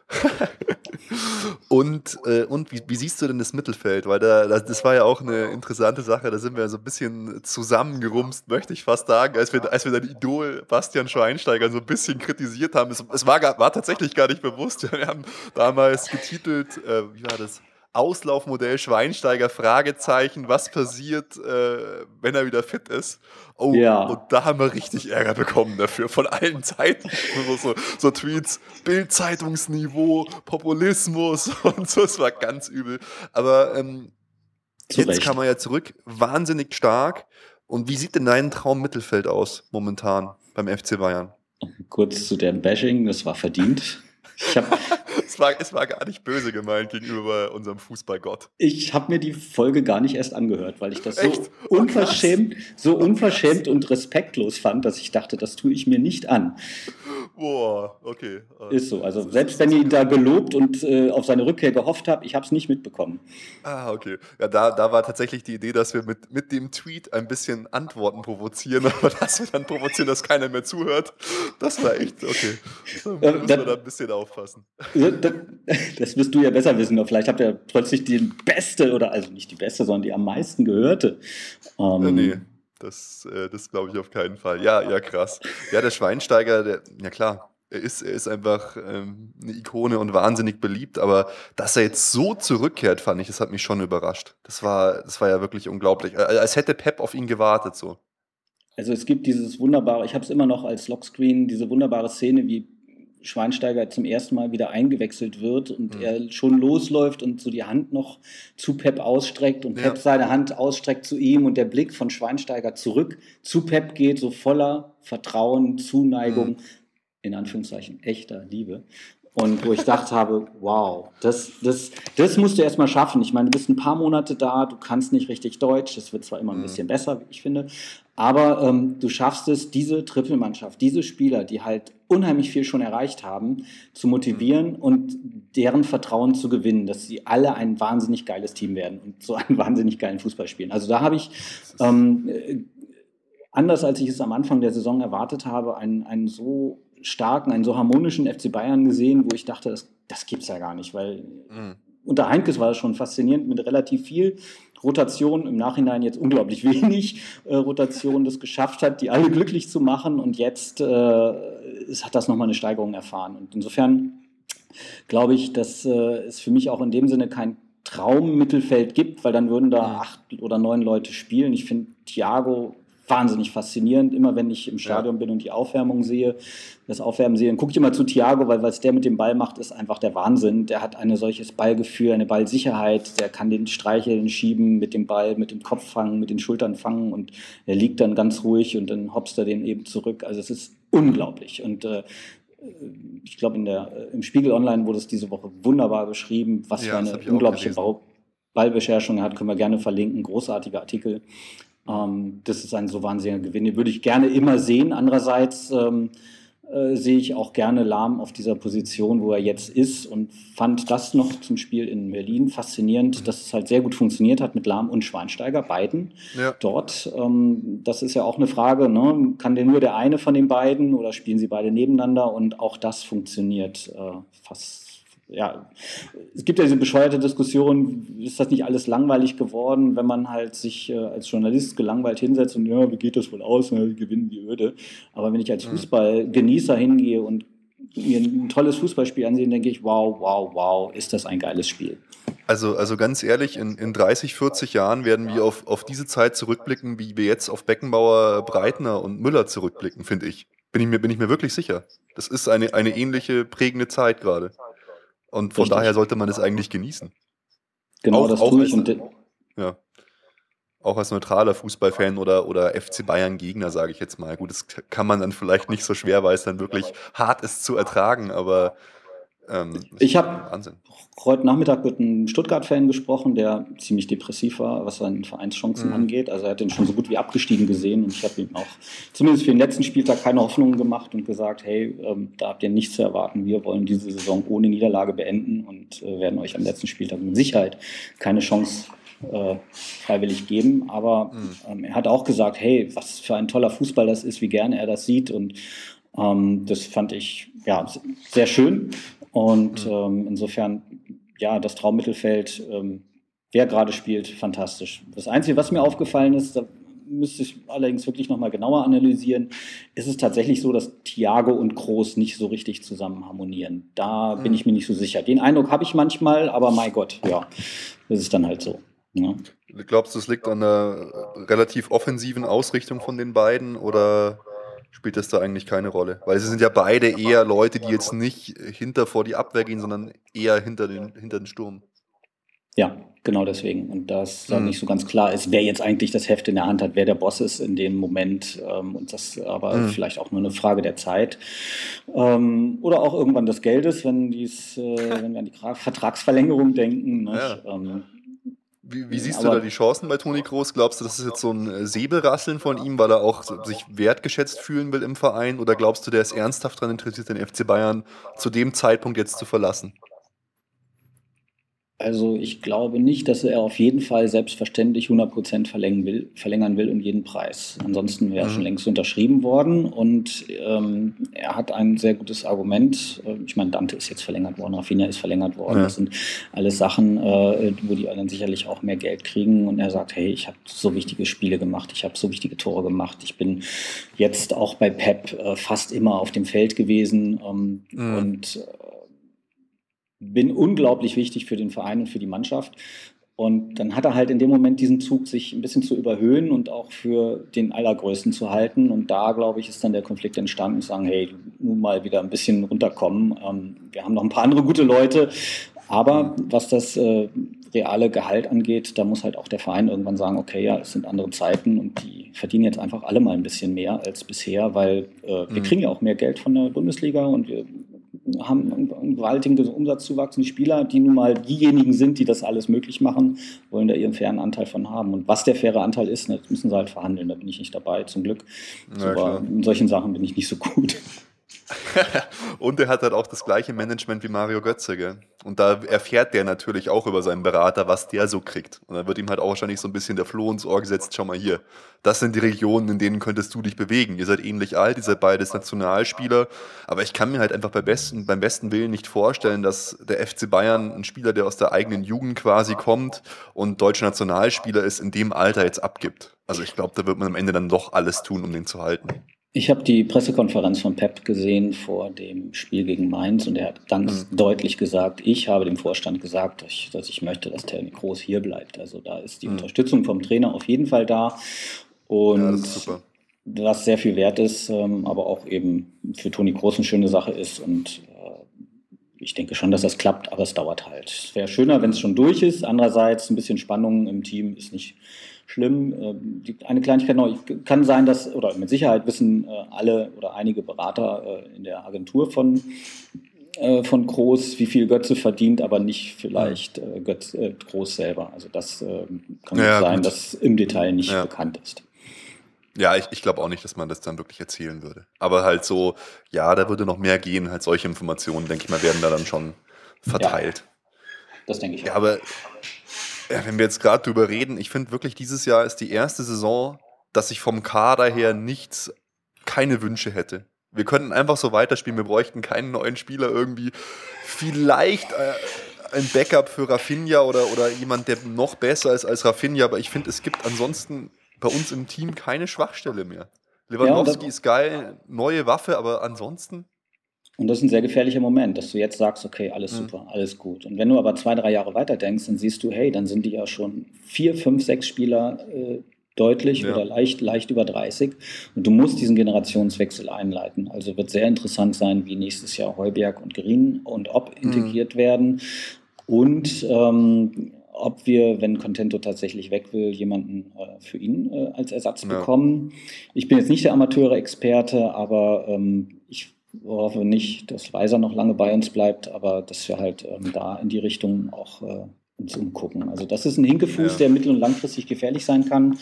*laughs* und äh, und wie, wie, siehst du denn das Mittelfeld? Weil da, das war ja auch eine interessante Sache. Da sind wir so ein bisschen zusammengerumst, möchte ich fast sagen, als wir, als wir dein Idol Bastian Schweinsteiger so ein bisschen kritisiert haben. Es, es war, war tatsächlich gar nicht bewusst. *laughs* Wir haben damals getitelt, äh, wie war das? Auslaufmodell Schweinsteiger, Fragezeichen, was passiert, äh, wenn er wieder fit ist. Oh, ja. und da haben wir richtig Ärger bekommen dafür, von allen Seiten. *laughs* So, so Tweets, Bildzeitungsniveau, Populismus *laughs* und so, es war ganz übel. Aber ähm, jetzt Recht. kam er ja zurück, wahnsinnig stark. Und wie sieht denn dein Traum-Mittelfeld aus momentan beim FC Bayern? Kurz zu dem Bashing, das war verdient. Ich habe es, war, es war gar nicht böse gemeint gegenüber unserem Fußballgott. Ich habe mir die Folge gar nicht erst angehört, weil ich das so oh, unverschämt, so unverschämt und respektlos fand, dass ich dachte, das tue ich mir nicht an. Boah, okay. Ist so. Also selbst wenn ich ihn da gelobt und äh, auf seine Rückkehr gehofft habe, ich habe es nicht mitbekommen. Ah, okay. Ja, da, da war tatsächlich die Idee, dass wir mit, mit dem Tweet ein bisschen Antworten provozieren, *laughs* aber dass wir dann provozieren, dass keiner mehr zuhört, das war echt, okay. Da müssen wir da ein bisschen aufpassen. Das, das wirst du ja besser wissen. Vielleicht habt ihr plötzlich die beste, oder also nicht die beste, sondern die am meisten gehörte. Ähm, äh, nee. Das, äh, das glaube ich auf keinen Fall. Ja, ja, krass. Ja, der Schweinsteiger, der, ja klar, er ist, er ist einfach ähm, eine Ikone und wahnsinnig beliebt, aber dass er jetzt so zurückkehrt, fand ich, das hat mich schon überrascht. Das war, das war ja wirklich unglaublich. Als hätte Pep auf ihn gewartet, so. Also es gibt dieses wunderbare, ich habe es immer noch als Lockscreen, diese wunderbare Szene, wie Schweinsteiger zum ersten Mal wieder eingewechselt wird und mhm. er schon losläuft und so die Hand noch zu Pep ausstreckt und Pep ja. seine Hand ausstreckt zu ihm und der Blick von Schweinsteiger zurück zu Pep geht, so voller Vertrauen, Zuneigung, mhm. in Anführungszeichen echter Liebe. Und wo ich dachte habe, wow, das, das, das musst du erstmal schaffen. Ich meine, du bist ein paar Monate da, du kannst nicht richtig Deutsch, das wird zwar immer ein mhm. bisschen besser, wie ich finde, aber ähm, du schaffst es, diese Trippelmannschaft, diese Spieler, die halt unheimlich viel schon erreicht haben, zu motivieren mhm. und deren Vertrauen zu gewinnen, dass sie alle ein wahnsinnig geiles Team werden und so einen *laughs* wahnsinnig geilen Fußball spielen. Also da habe ich ähm, äh, anders als ich es am Anfang der Saison erwartet habe, einen, einen so starken, einen so harmonischen FC Bayern gesehen, wo ich dachte, das, das gibt es ja gar nicht, weil mhm. unter Heinkes war das schon faszinierend mit relativ viel Rotation, im Nachhinein jetzt unglaublich *laughs* wenig äh, Rotation, das geschafft hat, die alle glücklich zu machen und jetzt äh, hat das nochmal eine Steigerung erfahren. Und insofern glaube ich, dass äh, es für mich auch in dem Sinne kein Traummittelfeld gibt, weil dann würden da mhm. acht oder neun Leute spielen. Ich finde Thiago wahnsinnig faszinierend. Immer wenn ich im Stadion bin und die Aufwärmung sehe, das Aufwärmen sehe, dann gucke ich immer zu Thiago, weil was der mit dem Ball macht, ist einfach der Wahnsinn. Der hat ein solches Ballgefühl, eine Ballsicherheit. Der kann den Streicheln schieben mit dem Ball, mit dem Kopf fangen, mit den Schultern fangen und er liegt dann ganz ruhig und dann hopst er den eben zurück. Also es ist unglaublich. Und äh, ich glaube, im Spiegel Online wurde es diese Woche wunderbar beschrieben, was ja, für eine unglaubliche Ballbeherrschung er hat. Können wir gerne verlinken. Großartiger Artikel. Ähm, das ist ein so wahnsinniger Gewinn. Den würde ich gerne immer sehen. Andererseits ähm, äh, sehe ich auch gerne Lahm auf dieser Position, wo er jetzt ist und fand das noch zum Spiel in Berlin faszinierend, mhm. dass es halt sehr gut funktioniert hat mit Lahm und Schweinsteiger, beiden ja. dort. Ähm, das ist ja auch eine Frage, ne? kann denn nur der eine von den beiden oder spielen sie beide nebeneinander und auch das funktioniert äh, fast ja, es gibt ja diese bescheuerte Diskussion, ist das nicht alles langweilig geworden, wenn man halt sich äh, als Journalist gelangweilt hinsetzt und ja, wie geht das wohl aus, ja, gewinnen die Öde. Aber wenn ich als. Fußballgenießer hingehe und mir ein tolles Fußballspiel ansehe, denke ich, wow, wow, wow, ist das ein geiles Spiel. Also, also ganz ehrlich, in, in 30, 40 Jahren werden wir auf, auf diese Zeit zurückblicken, wie wir jetzt auf Beckenbauer, Breitner und Müller zurückblicken, finde ich. Bin ich, mir, bin ich mir wirklich sicher. Das ist eine, eine ähnliche prägende Zeit gerade. Und von Richtig. daher sollte man es eigentlich genießen. Genau, auch, das auch tue ich. Als, ja. Auch als neutraler Fußballfan oder, oder FC Bayern-Gegner, sage ich jetzt mal. Gut, das kann man dann vielleicht nicht so schwer, weil es dann wirklich hart ist zu ertragen, aber ähm, ich habe heute Nachmittag mit einem Stuttgart-Fan gesprochen, der ziemlich depressiv war, was seine Vereinschancen mhm. angeht. Also er hat den schon so gut wie abgestiegen gesehen und ich habe ihm auch zumindest für den letzten Spieltag keine Hoffnungen gemacht und gesagt, hey, ähm, da habt ihr nichts zu erwarten. Wir wollen diese Saison ohne Niederlage beenden und äh, werden euch am letzten Spieltag mit Sicherheit keine Chance äh, freiwillig geben. Aber mhm. ähm, er hat auch gesagt, hey, was für ein toller Fußball das ist, wie gerne er das sieht und ähm, das fand ich ja sehr schön. Und mhm. ähm, insofern, ja, das Traummittelfeld, ähm, wer gerade spielt, fantastisch. Das Einzige, was mir aufgefallen ist, da müsste ich allerdings wirklich nochmal genauer analysieren, ist es tatsächlich so, dass Thiago und Groß nicht so richtig zusammen harmonieren. Da mhm. bin ich mir nicht so sicher. Den Eindruck habe ich manchmal, aber mein Gott, ja, das ist dann halt so. Ja. Glaubst du, es liegt an der relativ offensiven Ausrichtung von den beiden oder spielt das da eigentlich keine Rolle. Weil sie sind ja beide eher Leute, die jetzt nicht hinter vor die Abwehr gehen, sondern eher hinter den, hinter den Sturm. Ja, genau deswegen. Und dass dann mhm. nicht so ganz klar ist, wer jetzt eigentlich das Heft in der Hand hat, wer der Boss ist in dem Moment. Ähm, und das aber mhm. vielleicht auch nur eine Frage der Zeit. Ähm, oder auch irgendwann des Geldes, wenn, dies, äh, *laughs* wenn wir an die Vertragsverlängerung denken. Ja. Ähm, wie, wie siehst aber, du da die Chancen bei Toni Groß? Glaubst du, das ist jetzt so ein äh, Säbelrasseln von ihm, weil er auch sich wertgeschätzt fühlen will im Verein? Oder glaubst du, der ist ernsthaft daran interessiert, den FC Bayern zu dem Zeitpunkt jetzt zu verlassen? Also ich glaube nicht, dass er auf jeden Fall selbstverständlich 100 Prozent verlängern will, verlängern will um jeden Preis. Ansonsten wäre er mhm. schon längst unterschrieben worden und ähm, er hat ein sehr gutes Argument. Ich meine, Dante ist jetzt verlängert worden, Rafinha ist verlängert worden. Ja. Das sind alles Sachen, äh, wo die dann sicherlich auch mehr Geld kriegen. Und er sagt, hey, ich habe so wichtige Spiele gemacht, ich habe so wichtige Tore gemacht. Ich bin jetzt auch bei Pep äh, fast immer auf dem Feld gewesen ähm, mhm. und äh, bin unglaublich wichtig für den Verein und für die Mannschaft. Und dann hat er halt in dem Moment diesen Zug, sich ein bisschen zu überhöhen und auch für den Allergrößten zu halten. Und da, glaube ich, ist dann der Konflikt entstanden, zu sagen, hey, nun mal wieder ein bisschen runterkommen. Ähm, wir haben noch ein paar andere gute Leute. Aber was das äh, reale Gehalt angeht, da muss halt auch der Verein irgendwann sagen, okay, ja, es sind andere Zeiten und die verdienen jetzt einfach alle mal ein bisschen mehr als bisher, weil äh, wir mhm. kriegen ja auch mehr Geld von der Bundesliga und wir haben einen gewaltigen Umsatzzuwachs. Und die Spieler, die nun mal diejenigen sind, die das alles möglich machen, wollen da ihren fairen Anteil von haben. Und was der faire Anteil ist, das müssen sie halt verhandeln. Da bin ich nicht dabei, zum Glück. Ja, Aber in solchen Sachen bin ich nicht so gut. *laughs* und er hat halt auch das gleiche Management wie Mario Götze, gell? Und da erfährt der natürlich auch über seinen Berater, was der so kriegt. Und dann wird ihm halt auch wahrscheinlich so ein bisschen der Floh ins Ohr gesetzt, schau mal hier, das sind die Regionen, in denen könntest du dich bewegen. Ihr seid ähnlich alt, ihr seid beides Nationalspieler, aber ich kann mir halt einfach beim besten, beim besten Willen nicht vorstellen, dass der FC Bayern, ein Spieler, der aus der eigenen Jugend quasi kommt und deutscher Nationalspieler ist, in dem Alter jetzt abgibt. Also ich glaube, da wird man am Ende dann doch alles tun, um den zu halten. Ich habe die Pressekonferenz von Pep gesehen vor dem Spiel gegen Mainz und er hat ganz mhm. deutlich gesagt, ich habe dem Vorstand gesagt, dass ich, dass ich möchte, dass Tony Groß hier bleibt. Also da ist die mhm. Unterstützung vom Trainer auf jeden Fall da. Und ja, das super was sehr viel wert ist, ähm, aber auch eben für Toni Groß eine schöne Sache ist. Und äh, ich denke schon, dass das klappt, aber es dauert halt. Es wäre schöner, wenn es schon durch ist. Andererseits ein bisschen Spannung im Team ist nicht schlimm. Ähm, eine Kleinigkeit noch, kann sein, dass, oder mit Sicherheit wissen äh, alle oder einige Berater äh, in der Agentur von, äh, von Groß, wie viel Götze verdient, aber nicht vielleicht Götz, Groß selber. Also das ähm, kann ja, sein, gut. dass im Detail nicht ja. bekannt ist. Ja, ich, ich glaube auch nicht, dass man das dann wirklich erzählen würde. Aber halt so, ja, da würde noch mehr gehen. Halt solche Informationen, denke ich mal, werden da dann schon verteilt. Ja, das denke ich auch. Ja, aber ja, wenn wir jetzt gerade drüber reden, ich finde wirklich, dieses Jahr ist die erste Saison, dass ich vom Kader her nichts, keine Wünsche hätte. Wir könnten einfach so weiterspielen, wir bräuchten keinen neuen Spieler irgendwie. Vielleicht äh, ein Backup für Rafinha oder, oder jemand, der noch besser ist als Rafinha, aber ich finde, es gibt ansonsten bei uns im Team keine Schwachstelle mehr. Lewandowski ja, ist geil, neue Waffe, aber ansonsten. Und das ist ein sehr gefährlicher Moment, dass du jetzt sagst, okay, alles mhm. super, alles gut. Und wenn du aber zwei, drei Jahre weiter denkst, dann siehst du, hey, dann sind die ja schon vier, fünf, sechs Spieler äh, deutlich ja. oder leicht, leicht über 30. Und du musst diesen Generationswechsel einleiten. Also wird sehr interessant sein, wie nächstes Jahr Heuberg und Green und Ob mhm. integriert mhm. werden. Und ähm, ob wir, wenn Contento tatsächlich weg will, jemanden äh, für ihn äh, als Ersatz ja. bekommen. Ich bin jetzt nicht der Amateure-Experte, aber ähm, ich hoffe nicht, dass Weiser noch lange bei uns bleibt, aber dass wir halt ähm, da in die Richtung auch äh, uns umgucken. Also das ist ein Hinkefuß, ja. der mittel- und langfristig gefährlich sein kann.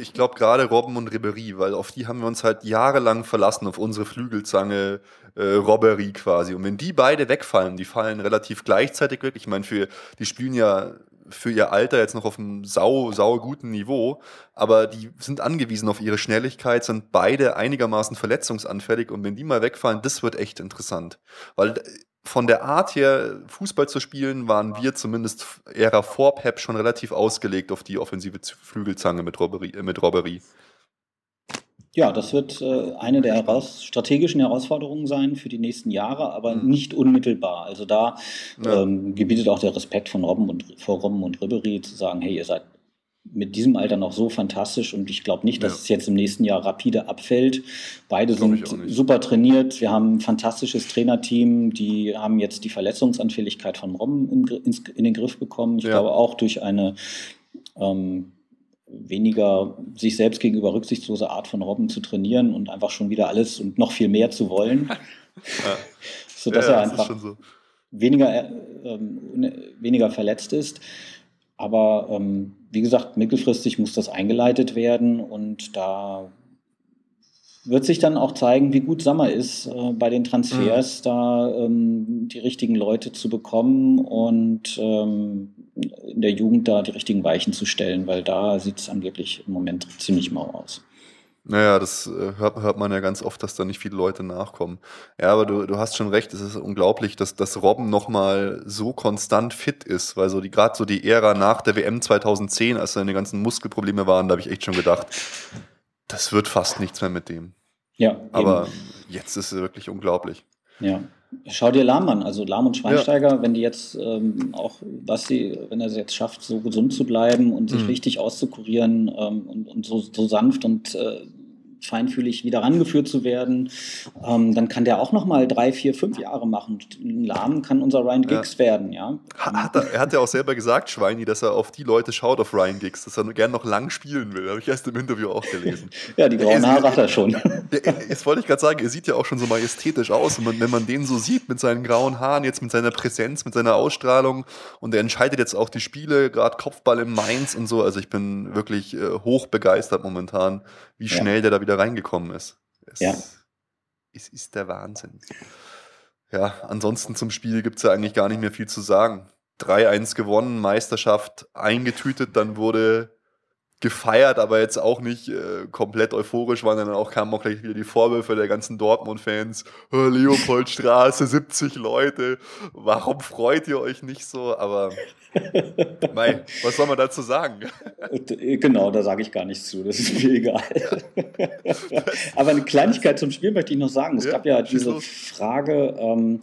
Ich glaube gerade Robben und Ribery, weil auf die haben wir uns halt jahrelang verlassen, auf unsere Flügelzange äh, Robbery quasi. Und wenn die beide wegfallen, die fallen relativ gleichzeitig weg. Ich meine, für die spielen ja für ihr Alter jetzt noch auf einem sau, sau guten Niveau, aber die sind angewiesen auf ihre Schnelligkeit, sind beide einigermaßen verletzungsanfällig und wenn die mal wegfallen, das wird echt interessant. Weil von der Art her, Fußball zu spielen, waren wir zumindest Ära vor Pep schon relativ ausgelegt auf die offensive Flügelzange mit Robbery. Äh, mit Robbery. Ja, das wird äh, eine der heraus strategischen Herausforderungen sein für die nächsten Jahre, aber mhm. nicht unmittelbar. Also da ja. ähm, gebietet auch der Respekt von Robben und vor Robben und Ribery zu sagen, hey, ihr seid mit diesem Alter noch so fantastisch und ich glaube nicht, dass ja. es jetzt im nächsten Jahr rapide abfällt. Beide sind super trainiert. Wir haben ein fantastisches Trainerteam. Die haben jetzt die Verletzungsanfälligkeit von Robben in, in, in den Griff bekommen. Ich ja. glaube auch durch eine ähm, weniger sich selbst gegenüber rücksichtslose Art von Robben zu trainieren und einfach schon wieder alles und noch viel mehr zu wollen. *laughs* ja. Sodass ja, er einfach so. weniger, äh, ähm, weniger verletzt ist. Aber ähm, wie gesagt, mittelfristig muss das eingeleitet werden und da wird sich dann auch zeigen, wie gut Sommer ist äh, bei den Transfers, mhm. da ähm, die richtigen Leute zu bekommen und ähm, in der Jugend da die richtigen Weichen zu stellen, weil da sieht es angeblich im Moment ziemlich mau aus. Naja, das äh, hört, hört man ja ganz oft, dass da nicht viele Leute nachkommen. Ja, aber du, du hast schon recht, es ist unglaublich, dass, dass Robben nochmal so konstant fit ist, weil so die gerade so die Ära nach der WM 2010, als seine ganzen Muskelprobleme waren, da habe ich echt schon gedacht, das wird fast nichts mehr mit dem. Ja. Aber eben. jetzt ist es wirklich unglaublich. Ja. Schau dir Lahm an, also Lahm und Schweinsteiger, ja. wenn die jetzt ähm, auch, was sie, wenn er es jetzt schafft, so gesund zu bleiben und sich mhm. richtig auszukurieren ähm, und, und so, so sanft und äh, feinfühlig wieder rangeführt zu werden, ähm, dann kann der auch noch mal drei, vier, fünf Jahre machen. Ein Lahm kann unser Ryan Giggs ja. werden, ja. Hat er, er, hat ja auch selber gesagt, Schweini, dass er auf die Leute schaut, auf Ryan Giggs, dass er gern noch lang spielen will. Habe ich erst im Interview auch gelesen. *laughs* ja, die grauen Haare hat er schon. Jetzt wollte ich gerade sagen, er sieht ja auch schon so majestätisch aus. Und wenn man den so sieht mit seinen grauen Haaren, jetzt mit seiner Präsenz, mit seiner Ausstrahlung und er entscheidet jetzt auch die Spiele, gerade Kopfball im Mainz und so. Also ich bin wirklich äh, hoch begeistert momentan, wie schnell ja. der da wieder reingekommen ist. Es, ja. Es ist der Wahnsinn. Ja, ansonsten zum Spiel gibt es ja eigentlich gar nicht mehr viel zu sagen. 3-1 gewonnen, Meisterschaft eingetütet, dann wurde gefeiert, aber jetzt auch nicht äh, komplett euphorisch waren. Dann auch kamen auch gleich wieder die Vorwürfe der ganzen Dortmund-Fans. Oh, Leopoldstraße, *laughs* 70 Leute. Warum freut ihr euch nicht so? Aber mei, was soll man dazu sagen? Äh, genau, da sage ich gar nichts zu. Das ist mir egal. *laughs* aber eine Kleinigkeit zum Spiel möchte ich noch sagen. Es ja, gab ja diese Frage. Ähm,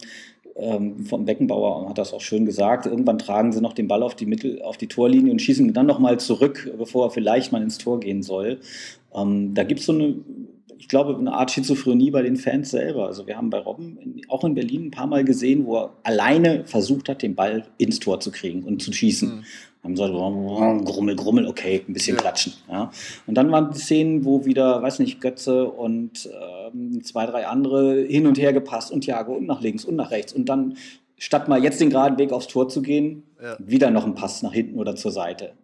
ähm, vom Beckenbauer hat das auch schön gesagt. Irgendwann tragen sie noch den Ball auf die Mittel, auf die Torlinie und schießen dann nochmal zurück, bevor er vielleicht mal ins Tor gehen soll. Ähm, da gibt es so eine, ich glaube, eine Art Schizophrenie bei den Fans selber. Also wir haben bei Robben in, auch in Berlin ein paar Mal gesehen, wo er alleine versucht hat, den Ball ins Tor zu kriegen und zu schießen. Mhm haben gesagt, oh, Grummel, Grummel, okay, ein bisschen ja. klatschen. Ja. Und dann waren die Szenen, wo wieder, weiß nicht, Götze und ähm, zwei, drei andere hin und her gepasst und Jago und nach links und nach rechts. Und dann, statt mal jetzt den geraden Weg aufs Tor zu gehen, ja. wieder noch ein Pass nach hinten oder zur Seite.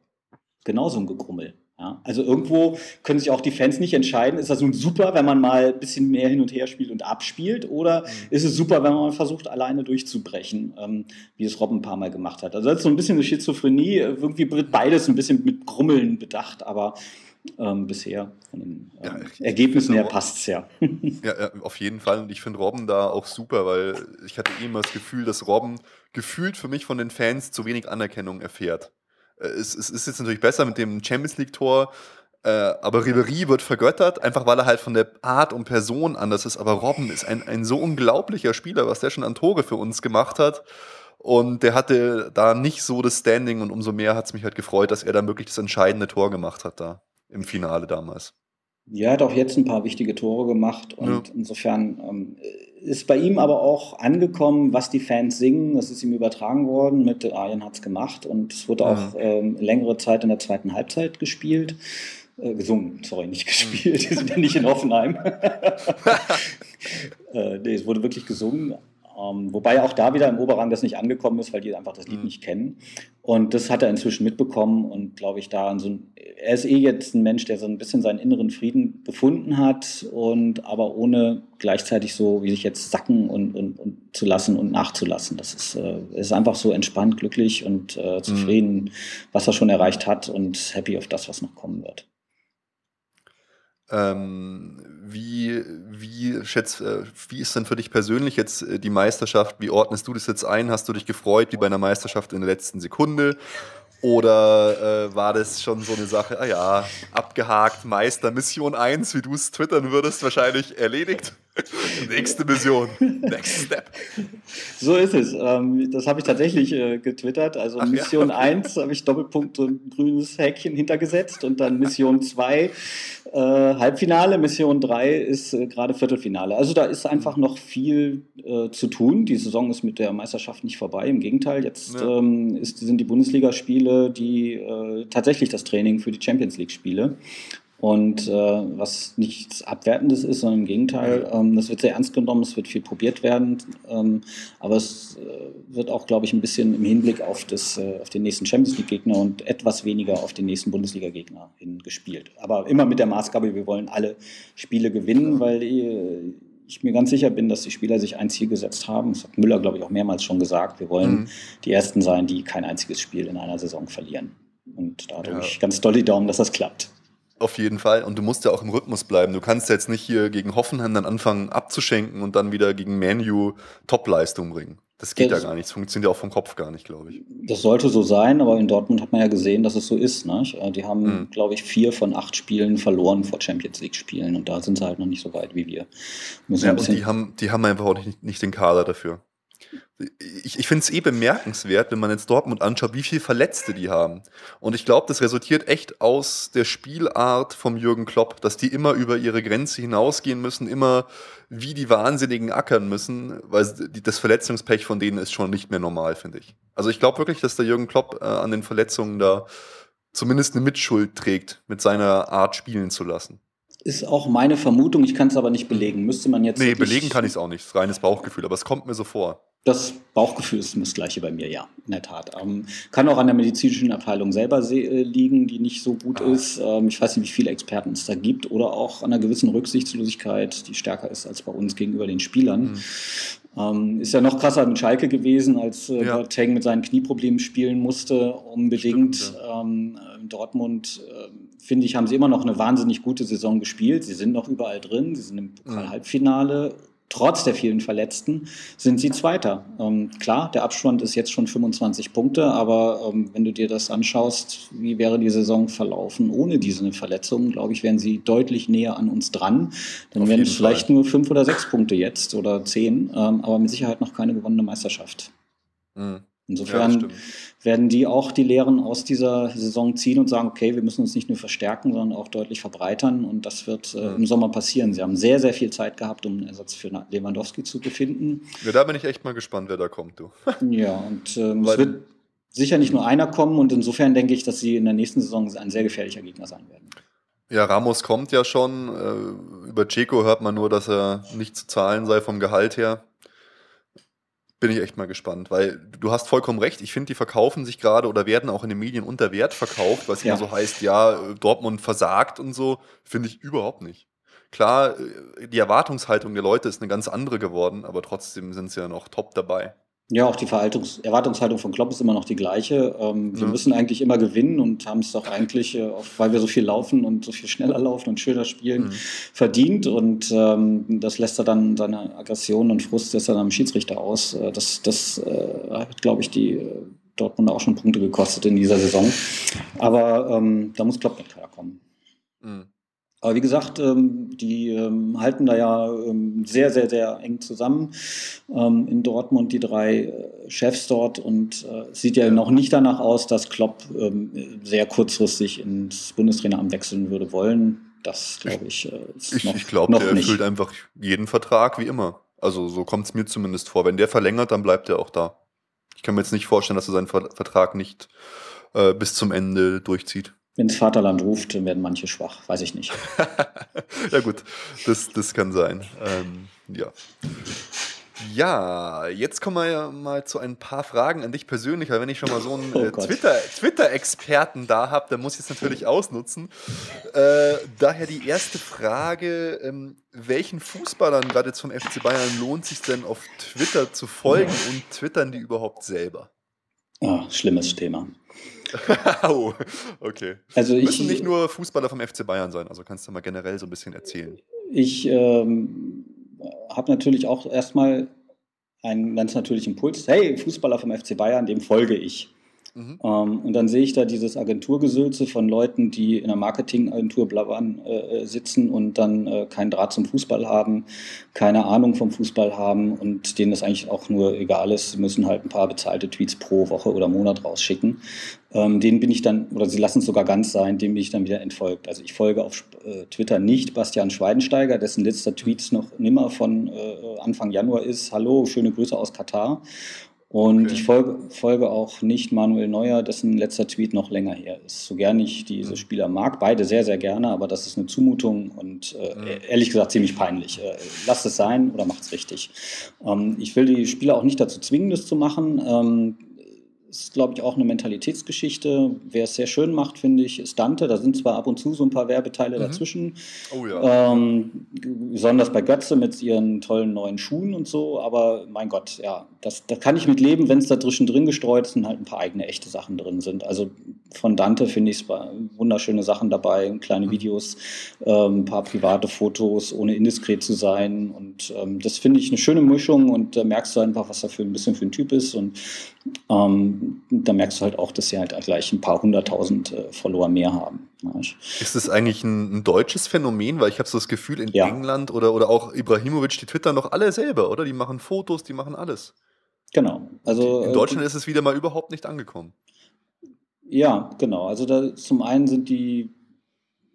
Genauso ein Gegrummel. Ja, also irgendwo können sich auch die Fans nicht entscheiden, ist das nun super, wenn man mal ein bisschen mehr hin und her spielt und abspielt, oder mhm. ist es super, wenn man versucht, alleine durchzubrechen, ähm, wie es Robben ein paar Mal gemacht hat. Also das ist so ein bisschen eine Schizophrenie, irgendwie wird beides ein bisschen mit Grummeln bedacht, aber ähm, bisher von den ähm, ja, Ergebnissen her passt es ja. *laughs* ja. ja. auf jeden Fall. Und ich finde Robben da auch super, weil ich hatte eh immer das Gefühl, dass Robben gefühlt für mich von den Fans zu wenig Anerkennung erfährt. Äh, es, es ist jetzt natürlich besser mit dem Champions League-Tor, äh, aber Ribery wird vergöttert, einfach weil er halt von der Art und Person anders ist. Aber Robben ist ein, ein so unglaublicher Spieler, was der schon an Tore für uns gemacht hat. Und der hatte da nicht so das Standing und umso mehr hat es mich halt gefreut, dass er dann wirklich das entscheidende Tor gemacht hat da im Finale damals. Ja, hat auch jetzt ein paar wichtige Tore gemacht und ja. insofern ähm, ist bei ihm aber auch angekommen, was die Fans singen. Das ist ihm übertragen worden. Mit Arjen hat es gemacht und es wurde auch ähm, längere Zeit in der zweiten Halbzeit gespielt. Äh, gesungen, sorry, nicht gespielt. *laughs* Die sind ja nicht in Offenheim. *laughs* äh, nee, es wurde wirklich gesungen. Ähm, wobei auch da wieder im Oberrang das nicht angekommen ist, weil die einfach das Lied mhm. nicht kennen. Und das hat er inzwischen mitbekommen und glaube ich, da so ein, er ist eh jetzt ein Mensch, der so ein bisschen seinen inneren Frieden gefunden hat und aber ohne gleichzeitig so wie sich jetzt sacken und, und, und zu lassen und nachzulassen. Das ist, äh, ist einfach so entspannt, glücklich und äh, zufrieden, mhm. was er schon erreicht hat und happy auf das, was noch kommen wird. Ähm, wie, wie, schätzt, äh, wie ist denn für dich persönlich jetzt äh, die Meisterschaft? Wie ordnest du das jetzt ein? Hast du dich gefreut wie bei einer Meisterschaft in der letzten Sekunde? Oder äh, war das schon so eine Sache, ah ja, abgehakt, Meister, Mission 1, wie du es twittern würdest, wahrscheinlich erledigt? *laughs* Nächste Mission, next step. So ist es. Ähm, das habe ich tatsächlich äh, getwittert. Also Ach, Mission ja, okay. 1 habe ich Doppelpunkt und ein grünes Häkchen hintergesetzt und dann Mission 2 äh, Halbfinale, Mission 3 ist äh, gerade Viertelfinale. Also da ist einfach mhm. noch viel äh, zu tun. Die Saison ist mit der Meisterschaft nicht vorbei. Im Gegenteil, jetzt ja. ähm, ist, sind die Bundesligaspiele die äh, tatsächlich das Training für die Champions League-Spiele. Und äh, was nichts Abwertendes ist, sondern im Gegenteil, ähm, das wird sehr ernst genommen, es wird viel probiert werden, ähm, aber es äh, wird auch, glaube ich, ein bisschen im Hinblick auf, das, äh, auf den nächsten Champions League-Gegner und etwas weniger auf den nächsten Bundesliga-Gegner hingespielt. Aber immer mit der Maßgabe, wir wollen alle Spiele gewinnen, weil äh, ich mir ganz sicher bin, dass die Spieler sich ein Ziel gesetzt haben. Das hat Müller, glaube ich, auch mehrmals schon gesagt. Wir wollen mhm. die Ersten sein, die kein einziges Spiel in einer Saison verlieren. Und da drücke ja. ich ganz doll die Daumen, dass das klappt. Auf jeden Fall. Und du musst ja auch im Rhythmus bleiben. Du kannst jetzt nicht hier gegen Hoffenheim dann anfangen abzuschenken und dann wieder gegen Manu Topleistung bringen. Das geht das, ja gar nicht. Das funktioniert ja auch vom Kopf gar nicht, glaube ich. Das sollte so sein, aber in Dortmund hat man ja gesehen, dass es so ist. Ne? Die haben, mhm. glaube ich, vier von acht Spielen verloren vor Champions League-Spielen und da sind sie halt noch nicht so weit wie wir. Ja, und die haben, die haben einfach auch nicht, nicht den Kader dafür ich, ich finde es eh bemerkenswert, wenn man jetzt Dortmund anschaut, wie viele Verletzte die haben. Und ich glaube, das resultiert echt aus der Spielart vom Jürgen Klopp, dass die immer über ihre Grenze hinausgehen müssen, immer wie die Wahnsinnigen ackern müssen, weil das Verletzungspech von denen ist schon nicht mehr normal, finde ich. Also ich glaube wirklich, dass der Jürgen Klopp äh, an den Verletzungen da zumindest eine Mitschuld trägt, mit seiner Art spielen zu lassen. Ist auch meine Vermutung, ich kann es aber nicht belegen. Müsste man jetzt. Nee, belegen kann ich es auch nicht. Reines Bauchgefühl, aber es kommt mir so vor. Das Bauchgefühl ist das gleiche bei mir, ja, in der Tat. Ähm, kann auch an der medizinischen Abteilung selber äh, liegen, die nicht so gut ah. ist. Ähm, ich weiß nicht, wie viele Experten es da gibt. Oder auch an einer gewissen Rücksichtslosigkeit, die stärker ist als bei uns gegenüber den Spielern. Mhm. Ähm, ist ja noch krasser mit Schalke gewesen, als äh, ja. Teng mit seinen Knieproblemen spielen musste, unbedingt. Stimmt, ja. ähm, Dortmund äh, finde ich, haben sie immer noch eine wahnsinnig gute Saison gespielt. Sie sind noch überall drin, sie sind im Pokal-Halbfinale trotz der vielen Verletzten sind sie Zweiter. Ähm, klar, der Abstand ist jetzt schon 25 Punkte, aber ähm, wenn du dir das anschaust, wie wäre die Saison verlaufen ohne diese Verletzungen, glaube ich, wären sie deutlich näher an uns dran. Dann Auf wären es vielleicht Fall. nur fünf oder sechs Punkte jetzt oder zehn, ähm, aber mit Sicherheit noch keine gewonnene Meisterschaft. Mhm. Insofern ja, werden die auch die Lehren aus dieser Saison ziehen und sagen, okay, wir müssen uns nicht nur verstärken, sondern auch deutlich verbreitern. Und das wird äh, im Sommer passieren. Sie haben sehr, sehr viel Zeit gehabt, um einen Ersatz für Lewandowski zu befinden. Ja, da bin ich echt mal gespannt, wer da kommt, du. *laughs* ja, und ähm, es wird sicher nicht nur einer kommen. Und insofern denke ich, dass sie in der nächsten Saison ein sehr gefährlicher Gegner sein werden. Ja, Ramos kommt ja schon. Äh, über Checo hört man nur, dass er nicht zu zahlen sei vom Gehalt her bin ich echt mal gespannt, weil du hast vollkommen recht. Ich finde, die verkaufen sich gerade oder werden auch in den Medien unter Wert verkauft, was ja. immer so heißt, ja, Dortmund versagt und so. Finde ich überhaupt nicht. Klar, äh, die Erwartungshaltung der Leute ist eine ganz andere geworden, aber trotzdem sind sie ja noch top dabei. Ja, auch die Erwartungshaltung von Klopp ist immer noch die gleiche. Ähm, wir ja. müssen eigentlich immer gewinnen und haben es doch eigentlich, äh, weil wir so viel laufen und so viel schneller laufen und schöner spielen, mhm. verdient. Und ähm, das lässt er dann seine Aggression und Frust lässt er dann am Schiedsrichter aus. Äh, das, das äh, hat, glaube ich, die äh, Dortmund auch schon Punkte gekostet in dieser Saison. Aber ähm, da muss Klopp mit klarkommen. Mhm. Aber wie gesagt, ähm, die ähm, halten da ja ähm, sehr, sehr, sehr eng zusammen in Dortmund, die drei äh, Chefs dort. Und äh, es sieht ja noch nicht danach aus, dass Klopp sehr kurzfristig ins Bundestraineramt wechseln würde wollen. Das glaube ich, äh, ist ich, noch, ich glaube, der erfüllt einfach jeden Vertrag wie immer. Also so kommt es mir zumindest vor. Wenn der verlängert, dann bleibt er auch da. Ich kann mir jetzt nicht vorstellen, dass er seinen Vertrag nicht äh, bis zum Ende durchzieht. Wenn das Vaterland ruft, dann werden manche schwach, weiß ich nicht. *laughs* ja gut, das, das kann sein. Ähm, ja. Ja, jetzt kommen wir ja mal zu ein paar Fragen an dich persönlich, weil wenn ich schon mal so einen oh äh, Twitter-Experten da habe, dann muss ich es natürlich ausnutzen. Äh, daher die erste Frage, ähm, welchen Fußballern gerade jetzt vom FC Bayern lohnt sich denn auf Twitter zu folgen und twittern die überhaupt selber? Oh, schlimmes Thema. *laughs* oh, okay. Also ich, Müssen nicht nur Fußballer vom FC Bayern sein, also kannst du mal generell so ein bisschen erzählen. Ich ähm, habe natürlich auch erstmal einen ganz natürlichen Impuls. Hey, Fußballer vom FC Bayern, dem folge ich. Mhm. Ähm, und dann sehe ich da dieses Agenturgesülze von Leuten, die in einer Marketingagentur blabbern äh, sitzen und dann äh, keinen Draht zum Fußball haben, keine Ahnung vom Fußball haben und denen das eigentlich auch nur egal ist. Sie müssen halt ein paar bezahlte Tweets pro Woche oder Monat rausschicken. Ähm, denen bin ich dann, oder sie lassen es sogar ganz sein, dem bin ich dann wieder entfolgt. Also ich folge auf äh, Twitter nicht Bastian Schweidensteiger, dessen letzter Tweet noch nimmer von äh, Anfang Januar ist, hallo, schöne Grüße aus Katar. Und okay. ich folge, folge, auch nicht Manuel Neuer, dessen letzter Tweet noch länger her ist. So gern ich diese Spieler mag, beide sehr, sehr gerne, aber das ist eine Zumutung und äh, mhm. ehrlich gesagt ziemlich peinlich. Äh, lasst es sein oder macht es richtig. Ähm, ich will die Spieler auch nicht dazu zwingen, das zu machen. Ähm, ist, glaube ich, auch eine Mentalitätsgeschichte. Wer es sehr schön macht, finde ich, ist Dante. Da sind zwar ab und zu so ein paar Werbeteile mhm. dazwischen. Oh ja. Ähm, besonders bei Götze mit ihren tollen neuen Schuhen und so. Aber mein Gott, ja, das, da kann ich mit leben, wenn es da zwischendrin gestreut ist und halt ein paar eigene echte Sachen drin sind. Also von Dante finde ich es wunderschöne Sachen dabei, kleine mhm. Videos, ähm, ein paar private Fotos, ohne indiskret zu sein. Und ähm, das finde ich eine schöne Mischung und da merkst du einfach, was er für ein bisschen für ein Typ ist. Und ähm, da merkst du halt auch, dass sie halt gleich ein paar hunderttausend äh, Follower mehr haben. Ist das eigentlich ein, ein deutsches Phänomen? Weil ich habe so das Gefühl, in ja. England oder, oder auch Ibrahimovic, die twittern doch alle selber, oder? Die machen Fotos, die machen alles. Genau. Also, in Deutschland äh, ist es wieder mal überhaupt nicht angekommen. Ja, genau. Also da, zum einen sind die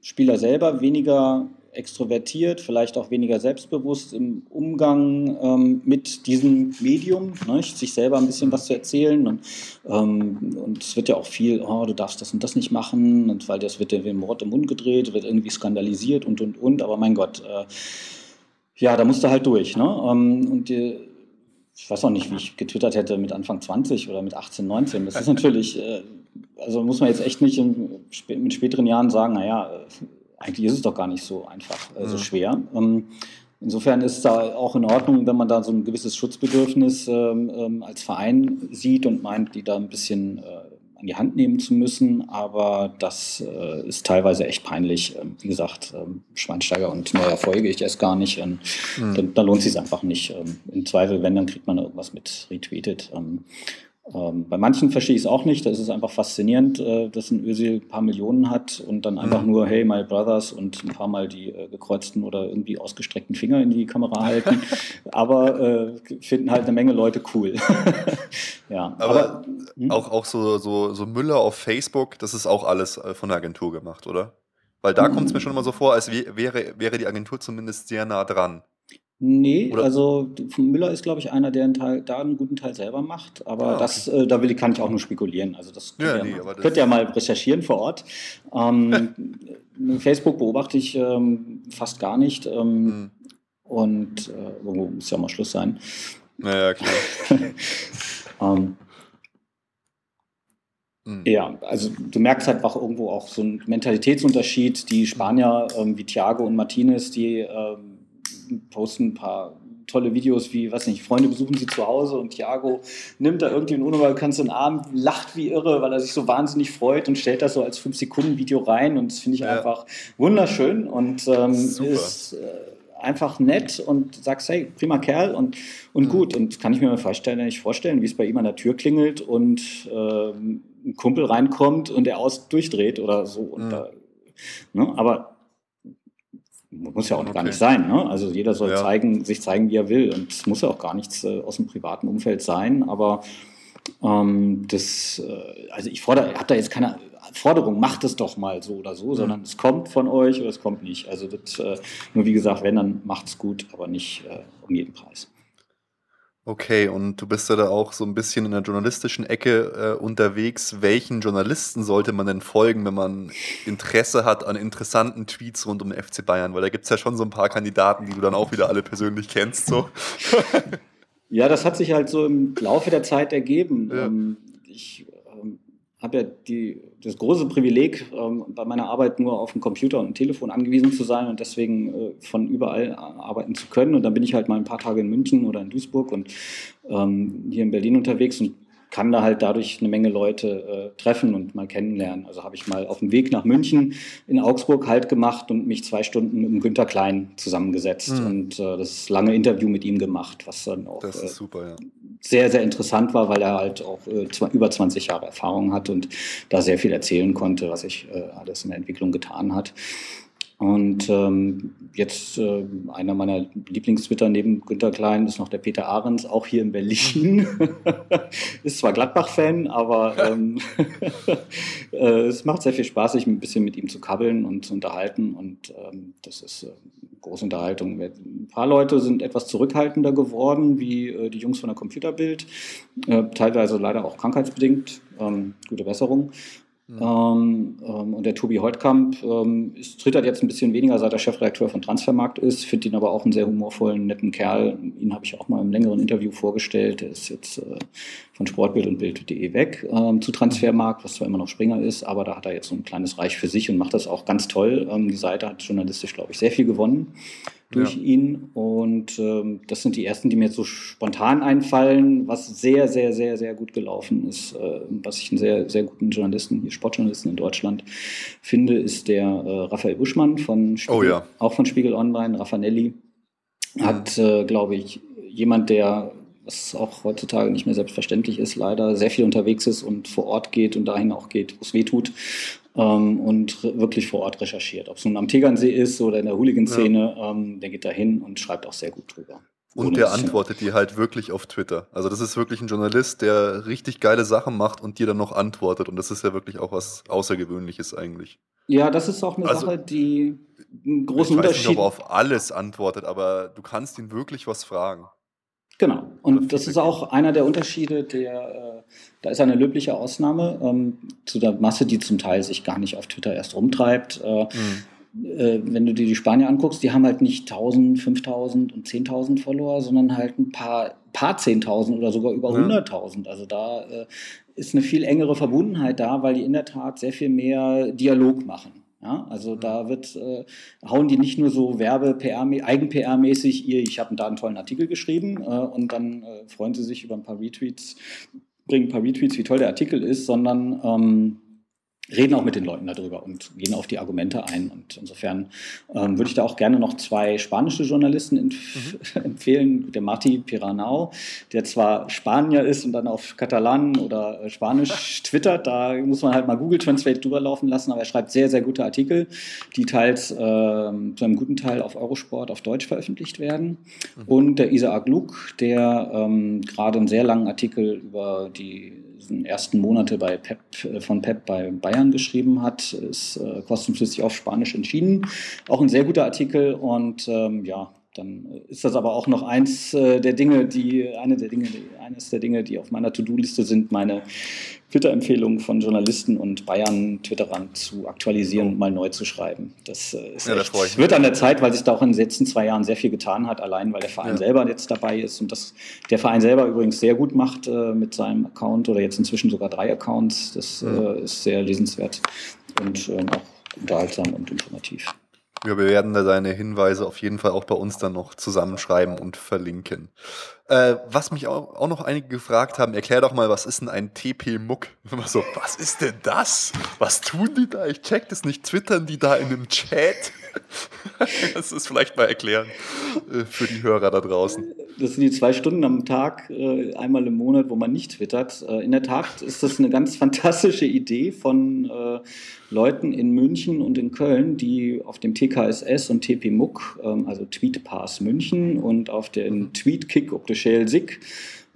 Spieler selber weniger extrovertiert, vielleicht auch weniger selbstbewusst im Umgang ähm, mit diesem Medium, ne? sich selber ein bisschen was zu erzählen. Und, ähm, und es wird ja auch viel, oh, du darfst das und das nicht machen, und weil das wird dir wie ein Mord im Mund gedreht, wird irgendwie skandalisiert und und und. Aber mein Gott, äh, ja, da musst du halt durch. Ne? Ähm, und die, ich weiß auch nicht, wie ich getwittert hätte mit Anfang 20 oder mit 18, 19. Das ist natürlich, äh, also muss man jetzt echt nicht in, mit späteren Jahren sagen, naja, eigentlich ist es doch gar nicht so einfach, äh, so schwer. Ähm, insofern ist es da auch in Ordnung, wenn man da so ein gewisses Schutzbedürfnis ähm, ähm, als Verein sieht und meint, die da ein bisschen äh, an die Hand nehmen zu müssen, aber das äh, ist teilweise echt peinlich. Ähm, wie gesagt, ähm, Schweinsteiger und neue Erfolge ich erst gar nicht. Ähm, mhm. da, da, lohnt es sich einfach nicht. Ähm, Im Zweifel, wenn, dann kriegt man irgendwas mit retweetet. Ähm, bei manchen verstehe ich es auch nicht. Das ist einfach faszinierend, äh, dass ein Özil ein paar Millionen hat und dann einfach mhm. nur Hey, my brothers und ein paar Mal die äh, gekreuzten oder irgendwie ausgestreckten Finger in die Kamera halten. *laughs* aber äh, finden halt eine Menge Leute cool. *laughs* ja, aber, aber hm? auch, auch so, so, so Müller auf Facebook, das ist auch alles äh, von der Agentur gemacht, oder? Weil da kommt es mir schon immer so vor, als wäre, wäre die Agentur zumindest sehr nah dran. Nee, Oder? also Müller ist, glaube ich, einer, der einen Teil, da einen guten Teil selber macht. Aber ah, okay. das, äh, da will ich, kann ich auch nur spekulieren. Also das könnt, ja, ihr, nee, mal, könnt ihr mal recherchieren vor Ort. Ähm, *laughs* Facebook beobachte ich ähm, fast gar nicht. Ähm, hm. Und äh, irgendwo muss ja mal Schluss sein. Naja, klar. *laughs* ähm, hm. Ja, also du merkst halt auch irgendwo auch so einen Mentalitätsunterschied. Die Spanier ähm, wie Thiago und Martinez, die ähm, posten ein paar tolle Videos wie, weiß nicht, Freunde besuchen sie zu Hause und Thiago nimmt da irgendwie einen unüberkannten Arm, lacht wie irre, weil er sich so wahnsinnig freut und stellt das so als 5-Sekunden-Video rein und das finde ich ja. einfach wunderschön und ähm, ist äh, einfach nett und sagst, hey, prima Kerl und, und mhm. gut. Und kann ich mir mal vorstellen, nicht vorstellen, wie es bei ihm an der Tür klingelt und ähm, ein Kumpel reinkommt und er aus durchdreht oder so. Und mhm. da, ne? Aber muss ja auch okay. gar nicht sein. Ne? Also jeder soll ja. zeigen, sich zeigen, wie er will. Und es muss ja auch gar nichts äh, aus dem privaten Umfeld sein. Aber ähm, das, äh, also ich fordere, habe da jetzt keine Forderung, macht es doch mal so oder so, mhm. sondern es kommt von euch oder es kommt nicht. Also das, äh, nur wie gesagt, wenn, dann macht es gut, aber nicht äh, um jeden Preis. Okay, und du bist ja da auch so ein bisschen in der journalistischen Ecke äh, unterwegs. Welchen Journalisten sollte man denn folgen, wenn man Interesse hat an interessanten Tweets rund um den FC Bayern? Weil da gibt es ja schon so ein paar Kandidaten, die du dann auch wieder alle persönlich kennst. So. *laughs* ja, das hat sich halt so im Laufe der Zeit ergeben. Ja. Ähm, ich habe ja die, das große Privileg, ähm, bei meiner Arbeit nur auf dem Computer und ein Telefon angewiesen zu sein und deswegen äh, von überall arbeiten zu können. Und dann bin ich halt mal ein paar Tage in München oder in Duisburg und ähm, hier in Berlin unterwegs und kann da halt dadurch eine Menge Leute äh, treffen und mal kennenlernen. Also habe ich mal auf dem Weg nach München in Augsburg halt gemacht und mich zwei Stunden mit dem Günter Klein zusammengesetzt mhm. und äh, das lange Interview mit ihm gemacht, was dann auch äh, super, ja. Sehr, sehr interessant war, weil er halt auch äh, über 20 Jahre Erfahrung hat und da sehr viel erzählen konnte, was sich äh, alles in der Entwicklung getan hat. Und ähm, jetzt äh, einer meiner Lieblingstwitter neben Günter Klein ist noch der Peter Ahrens, auch hier in Berlin. *laughs* ist zwar Gladbach-Fan, aber ähm, *laughs* äh, es macht sehr viel Spaß, sich ein bisschen mit ihm zu kabbeln und zu unterhalten. Und ähm, das ist äh, große Unterhaltung. Ein paar Leute sind etwas zurückhaltender geworden, wie äh, die Jungs von der Computerbild, äh, teilweise leider auch krankheitsbedingt. Ähm, gute Besserung. Mhm. Ähm, ähm, und der Tobi Holtkamp ähm, ist, trittert jetzt ein bisschen weniger, seit er Chefredakteur von Transfermarkt ist, finde ihn aber auch einen sehr humorvollen, netten Kerl. Ihn habe ich auch mal im längeren Interview vorgestellt. Der ist jetzt äh, von Sportbild und Bild.de weg ähm, zu Transfermarkt, was zwar immer noch Springer ist, aber da hat er jetzt so ein kleines Reich für sich und macht das auch ganz toll. Ähm, die Seite hat journalistisch, glaube ich, sehr viel gewonnen durch ja. ihn. Und ähm, das sind die ersten, die mir jetzt so spontan einfallen, was sehr, sehr, sehr, sehr gut gelaufen ist. Äh, was ich einen sehr, sehr guten Journalisten, hier Sportjournalisten in Deutschland finde, ist der äh, Raphael Buschmann von Spiegel, oh, ja. auch von Spiegel Online, Raffanelli. Hat, äh, glaube ich, jemand, der was auch heutzutage nicht mehr selbstverständlich ist, leider sehr viel unterwegs ist und vor Ort geht und dahin auch geht, wo es weh tut ähm, und wirklich vor Ort recherchiert. Ob es nun am Tegernsee ist oder in der Hooligan-Szene, ja. ähm, der geht da hin und schreibt auch sehr gut drüber. Und der antwortet dir halt wirklich auf Twitter. Also das ist wirklich ein Journalist, der richtig geile Sachen macht und dir dann noch antwortet. Und das ist ja wirklich auch was Außergewöhnliches eigentlich. Ja, das ist auch eine also, Sache, die einen großen Unterschied... Ich weiß nicht, ob er auf alles antwortet, aber du kannst ihn wirklich was fragen. Genau. Und das ist auch einer der Unterschiede, der, äh, da ist eine löbliche Ausnahme ähm, zu der Masse, die zum Teil sich gar nicht auf Twitter erst rumtreibt. Äh, mhm. äh, wenn du dir die Spanier anguckst, die haben halt nicht 1000, 5000 und 10.000 Follower, sondern halt ein paar, paar 10.000 oder sogar über ja. 100.000. Also da äh, ist eine viel engere Verbundenheit da, weil die in der Tat sehr viel mehr Dialog machen. Ja, also mhm. da wird, äh, hauen die nicht nur so Werbe, PR, Eigen-PR-mäßig, ich habe da einen tollen Artikel geschrieben äh, und dann äh, freuen sie sich über ein paar Retweets. bringen ein paar Retweets, wie toll der Artikel ist, sondern ähm, reden auch mit den Leuten darüber und gehen auf die Argumente ein. Und insofern ähm, würde ich da auch gerne noch zwei spanische Journalisten mhm. *laughs* empfehlen. Der Marti Piranau, der zwar Spanier ist und dann auf Katalan oder äh, Spanisch *laughs* twittert, da muss man halt mal Google Translate drüber laufen lassen, aber er schreibt sehr, sehr gute Artikel, die teils äh, zu einem guten Teil auf Eurosport auf Deutsch veröffentlicht werden. Mhm. Und der Isaac Luke, der ähm, gerade einen sehr langen Artikel über die ersten Monate bei Pep, äh, von Pep bei Bayern geschrieben hat, ist äh, kostenpflichtig auf Spanisch entschieden. Auch ein sehr guter Artikel und ähm, ja, dann ist das aber auch noch eins äh, der Dinge, die, eine der Dinge, die, eines der Dinge, die auf meiner To-Do-Liste sind, meine Twitter-Empfehlungen von Journalisten und Bayern-Twitterern zu aktualisieren und mal neu zu schreiben. Das, äh, ist ja, echt, das wird an der Zeit, weil sich da auch in den letzten zwei Jahren sehr viel getan hat, allein weil der Verein ja. selber jetzt dabei ist und das der Verein selber übrigens sehr gut macht äh, mit seinem Account oder jetzt inzwischen sogar drei Accounts. Das äh, ist sehr lesenswert und ähm, auch unterhaltsam und informativ. Ja, wir werden da deine Hinweise auf jeden Fall auch bei uns dann noch zusammenschreiben und verlinken. Äh, was mich auch, auch, noch einige gefragt haben, erklär doch mal, was ist denn ein TP-Muck? *laughs* So, was ist denn das? Was tun die da? Ich check das nicht. Twittern die da in einem Chat? *laughs* das ist vielleicht mal erklären äh, für die Hörer da draußen. Das sind die zwei Stunden am Tag, äh, einmal im Monat, wo man nicht twittert. Äh, in der Tat ist das eine ganz *laughs* fantastische Idee von Leuten in München und in Köln, die auf dem TKSS und TP-Muck, ähm, also Tweetpass München und auf den Tweetkick ob de Shell Sick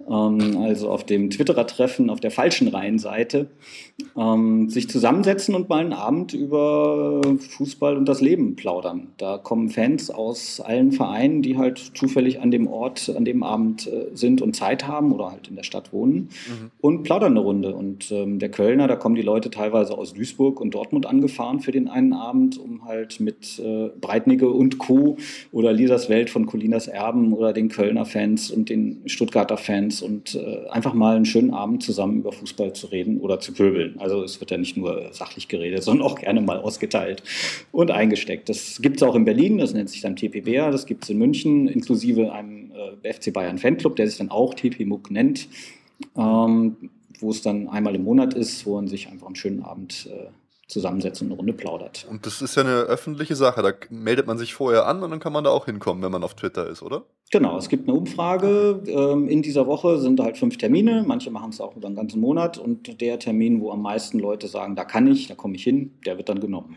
ähm, also auf dem Twitterer-Treffen auf der falschen Reihenseite, ähm, sich zusammensetzen und mal einen Abend über Fußball und das Leben plaudern. Da kommen Fans aus allen Vereinen, die halt zufällig an dem Ort, an dem Abend äh, sind und Zeit haben oder halt in der Stadt wohnen mhm. und plaudern eine Runde. Und ähm, der Kölner, da kommen die Leute teilweise aus Duisburg und Dortmund angefahren für den einen Abend, um halt mit äh, Breitnigge und Co. oder Lisas Welt von Colinas Erben oder den Kölner Fans und den Stuttgarter Fans und äh, einfach mal einen schönen Abend zusammen über Fußball zu reden oder zu pöbeln. Also es wird ja nicht nur sachlich geredet, sondern auch gerne mal ausgeteilt und eingesteckt. Das gibt es auch in Berlin, das nennt sich dann TPBA, das gibt es in München, inklusive einem äh, FC Bayern Fanclub, der sich dann auch TP-Muck nennt, ähm, wo es dann einmal im Monat ist, wo man sich einfach einen schönen Abend äh, zusammensetzt und eine Runde plaudert. Und das ist ja eine öffentliche Sache. Da meldet man sich vorher an und dann kann man da auch hinkommen, wenn man auf Twitter ist, oder? Genau, es gibt eine Umfrage. Ähm, in dieser Woche sind halt fünf Termine. Manche machen es auch über einen ganzen Monat. Und der Termin, wo am meisten Leute sagen, da kann ich, da komme ich hin, der wird dann genommen.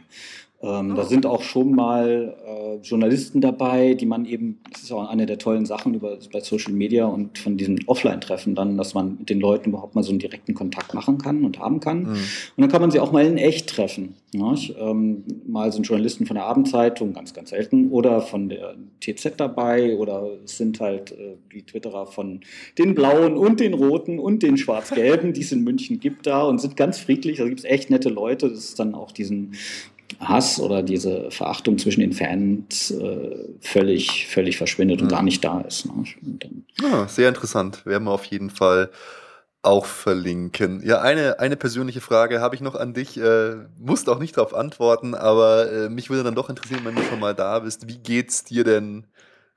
Ähm, Da sind auch schon mal äh, Journalisten dabei, die man eben, das ist auch eine der tollen Sachen über, bei Social Media und von diesen Offline-Treffen dann, dass man mit den Leuten überhaupt mal so einen direkten Kontakt machen kann und haben kann. Mhm. Und dann kann man sie auch mal in echt treffen. Ähm, mal sind Journalisten von der Abendzeitung, ganz, ganz selten, oder von der TZ dabei, oder es sind halt äh, die Twitterer von den Blauen und den Roten und den Schwarz-Gelben, die es in München gibt da und sind ganz friedlich. Da gibt es echt nette Leute. Das ist dann auch diesen Hass oder diese Verachtung zwischen den Fans äh, völlig, völlig verschwindet mhm. und gar nicht da ist. Ne? Ja, sehr interessant. Werden wir auf jeden Fall auch verlinken. Ja, eine, eine persönliche Frage habe ich noch an dich. Äh, musst auch nicht darauf antworten, aber äh, mich würde dann doch interessieren, wenn du schon mal da bist. Wie geht's dir denn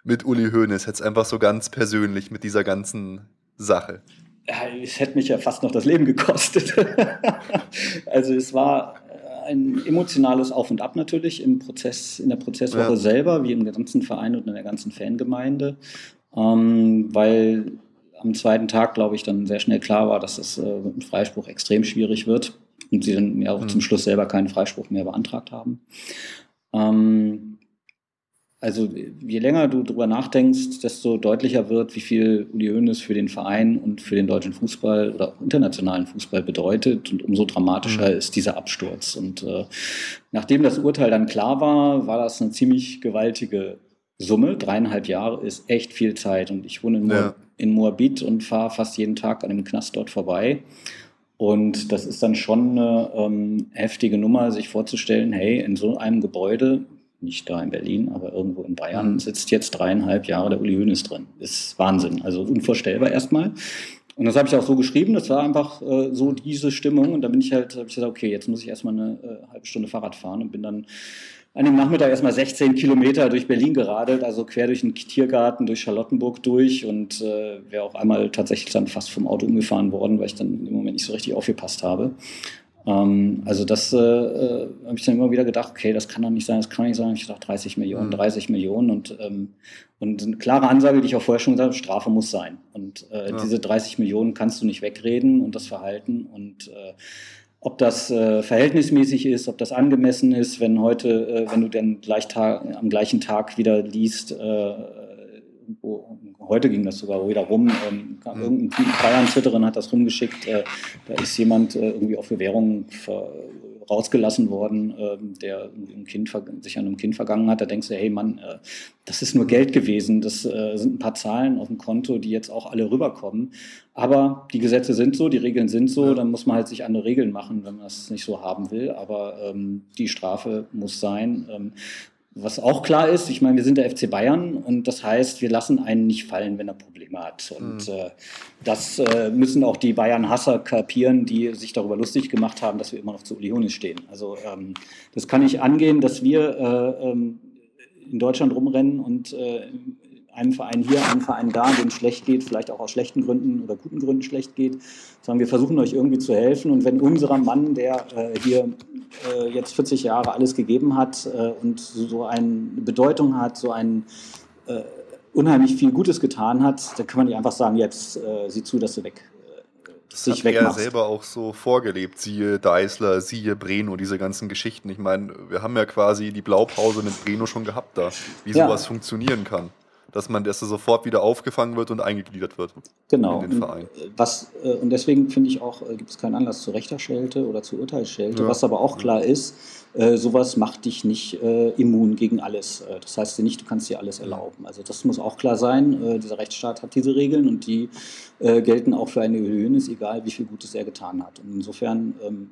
mit Uli Hoeneß? Jetzt einfach so ganz persönlich mit dieser ganzen Sache. Ja, es hätte mich ja fast noch das Leben gekostet. *laughs* also es war ein emotionales Auf und Ab natürlich im Prozess, in der Prozesswoche ja. selber, wie im ganzen Verein und in der ganzen Fangemeinde, ähm, weil am zweiten Tag, glaube ich, dann sehr schnell klar war, dass das äh, mit Freispruch extrem schwierig wird und sie dann ja auch mhm. zum Schluss selber keinen Freispruch mehr beantragt haben. Ähm, also je länger du darüber nachdenkst, desto deutlicher wird, wie viel Uli Hoeneß für den Verein und für den deutschen Fußball oder internationalen Fußball bedeutet und umso dramatischer mhm. ist dieser Absturz. Und äh, nachdem das Urteil dann klar war, war das eine ziemlich gewaltige Summe. Dreieinhalb Jahre ist echt viel Zeit und ich wohne in, Moab ja. in Moabit und fahre fast jeden Tag an dem Knast dort vorbei. Und das ist dann schon eine ähm, heftige Nummer, sich vorzustellen, hey, in so einem Gebäude nicht da in Berlin, aber irgendwo in Bayern, mhm. sitzt jetzt dreieinhalb Jahre der Uli Hoeneß drin. Ist Wahnsinn. Also unvorstellbar erstmal. Und das habe ich auch so geschrieben. Das war einfach äh, so diese Stimmung. Und da bin ich halt, habe ich gesagt, okay, jetzt muss ich erstmal eine äh, halbe Stunde Fahrrad fahren und bin dann an dem Nachmittag erstmal 16 Kilometer durch Berlin geradelt, also quer durch den Tiergarten, durch Charlottenburg durch und äh, wäre auch einmal tatsächlich dann fast vom Auto umgefahren worden, weil ich dann im Moment nicht so richtig aufgepasst habe. Ähm, also das äh, äh, habe ich dann immer wieder gedacht, okay, das kann doch nicht sein, das kann nicht sein. Ich dachte 30 Millionen, 30 mhm. Millionen und, ähm, und eine klare Ansage, die ich auch vorher schon gesagt habe, Strafe muss sein. Und äh, ja. diese 30 Millionen kannst du nicht wegreden und das Verhalten und äh, ob das äh, verhältnismäßig ist, ob das angemessen ist, wenn heute, äh, wenn du denn gleich am gleichen Tag wieder liest, äh, wo, heute ging das sogar wieder rum, ähm, mhm. irgendein Bayern-Twitterin hat das rumgeschickt, äh, da ist jemand äh, irgendwie auf Bewährung rausgelassen worden, ähm, der ein kind, sich an einem Kind vergangen hat, da denkst du, hey Mann, äh, das ist nur Geld gewesen, das äh, sind ein paar Zahlen auf dem Konto, die jetzt auch alle rüberkommen. Aber die Gesetze sind so, die Regeln sind so, dann muss man halt sich andere Regeln machen, wenn man es nicht so haben will. Aber ähm, die Strafe muss sein. Ähm, was auch klar ist, ich meine, wir sind der FC Bayern und das heißt, wir lassen einen nicht fallen, wenn er Probleme hat. Und mhm. äh, das äh, müssen auch die Bayern-Hasser kapieren, die sich darüber lustig gemacht haben, dass wir immer noch zu Uli Hoeneß stehen. Also ähm, das kann nicht angehen, dass wir äh, ähm, in Deutschland rumrennen und äh, einem Verein hier, einem Verein da, dem schlecht geht, vielleicht auch aus schlechten Gründen oder guten Gründen schlecht geht, sagen wir versuchen euch irgendwie zu helfen und wenn unserer Mann, der äh, hier äh, jetzt 40 Jahre alles gegeben hat äh, und so eine Bedeutung hat, so ein äh, unheimlich viel Gutes getan hat, dann kann man nicht einfach sagen, jetzt äh, sieh zu, dass du weg äh, das sich hat er selber auch so vorgelebt, siehe Deißler, siehe Breno, diese ganzen Geschichten. Ich meine, wir haben ja quasi die Blaupause mit Breno schon gehabt da, wie ja. sowas funktionieren kann dass man dass er sofort wieder aufgefangen wird und eingegliedert wird genau. in den Verein. Und, äh, was, äh, und deswegen finde ich auch, äh, gibt es keinen Anlass zur Richterschelte oder zur Urteilsschelte. Ja. Was aber auch klar ist, sowas macht dich nicht immun gegen alles. Das heißt nicht, du kannst dir alles erlauben. Also das muss auch klar sein. dieser Rechtsstaat hat diese Regeln und die gelten auch für eine Höhnis, egal wie viel Gutes er getan hat. Und insofern ähm,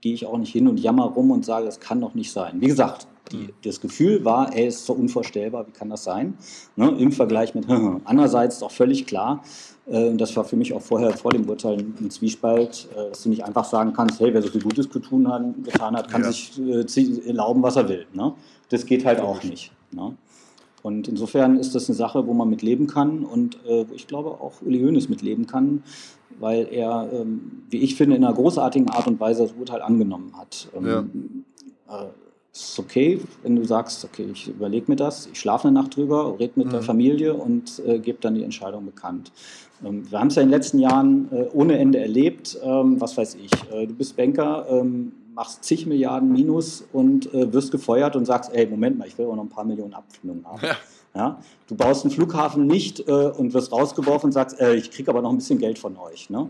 gehe ich auch nicht hin und jammer rum und sage, das kann doch nicht sein. Wie gesagt, die, das Gefühl war, er ist so unvorstellbar, wie kann das sein? Ne, Im Vergleich mit, *laughs* andererseits ist auch völlig klar, äh, und das war für mich auch vorher vor dem Urteil ein Zwiespalt, äh, dass du nicht einfach sagen kannst, hey, wer so viel Gutes getan hat, kann ja. sich äh, erlauben, was er will. Ne? Das geht halt auch nicht. Ne? Und insofern ist das eine Sache, wo man mit leben kann und äh, wo ich glaube auch Uli Hoeneß mit leben kann, weil er, ähm, wie ich finde, in einer großartigen Art und Weise das Urteil angenommen hat. Ähm, ja. äh, ist okay, wenn du sagst, okay, ich überlege mir das, ich schlafe eine Nacht drüber, rede mit mhm. der Familie und äh, gebe dann die Entscheidung bekannt. Ähm, wir haben es ja in den letzten Jahren äh, ohne Ende erlebt. Ähm, was weiß ich, äh, du bist Banker, ähm, machst zig Milliarden Minus und äh, wirst gefeuert und sagst, ey, Moment mal, ich will auch noch ein paar Millionen Abfindungen haben. Ja. Ja? Du baust einen Flughafen nicht äh, und wirst rausgeworfen und sagst, äh, ich kriege aber noch ein bisschen Geld von euch. Ne?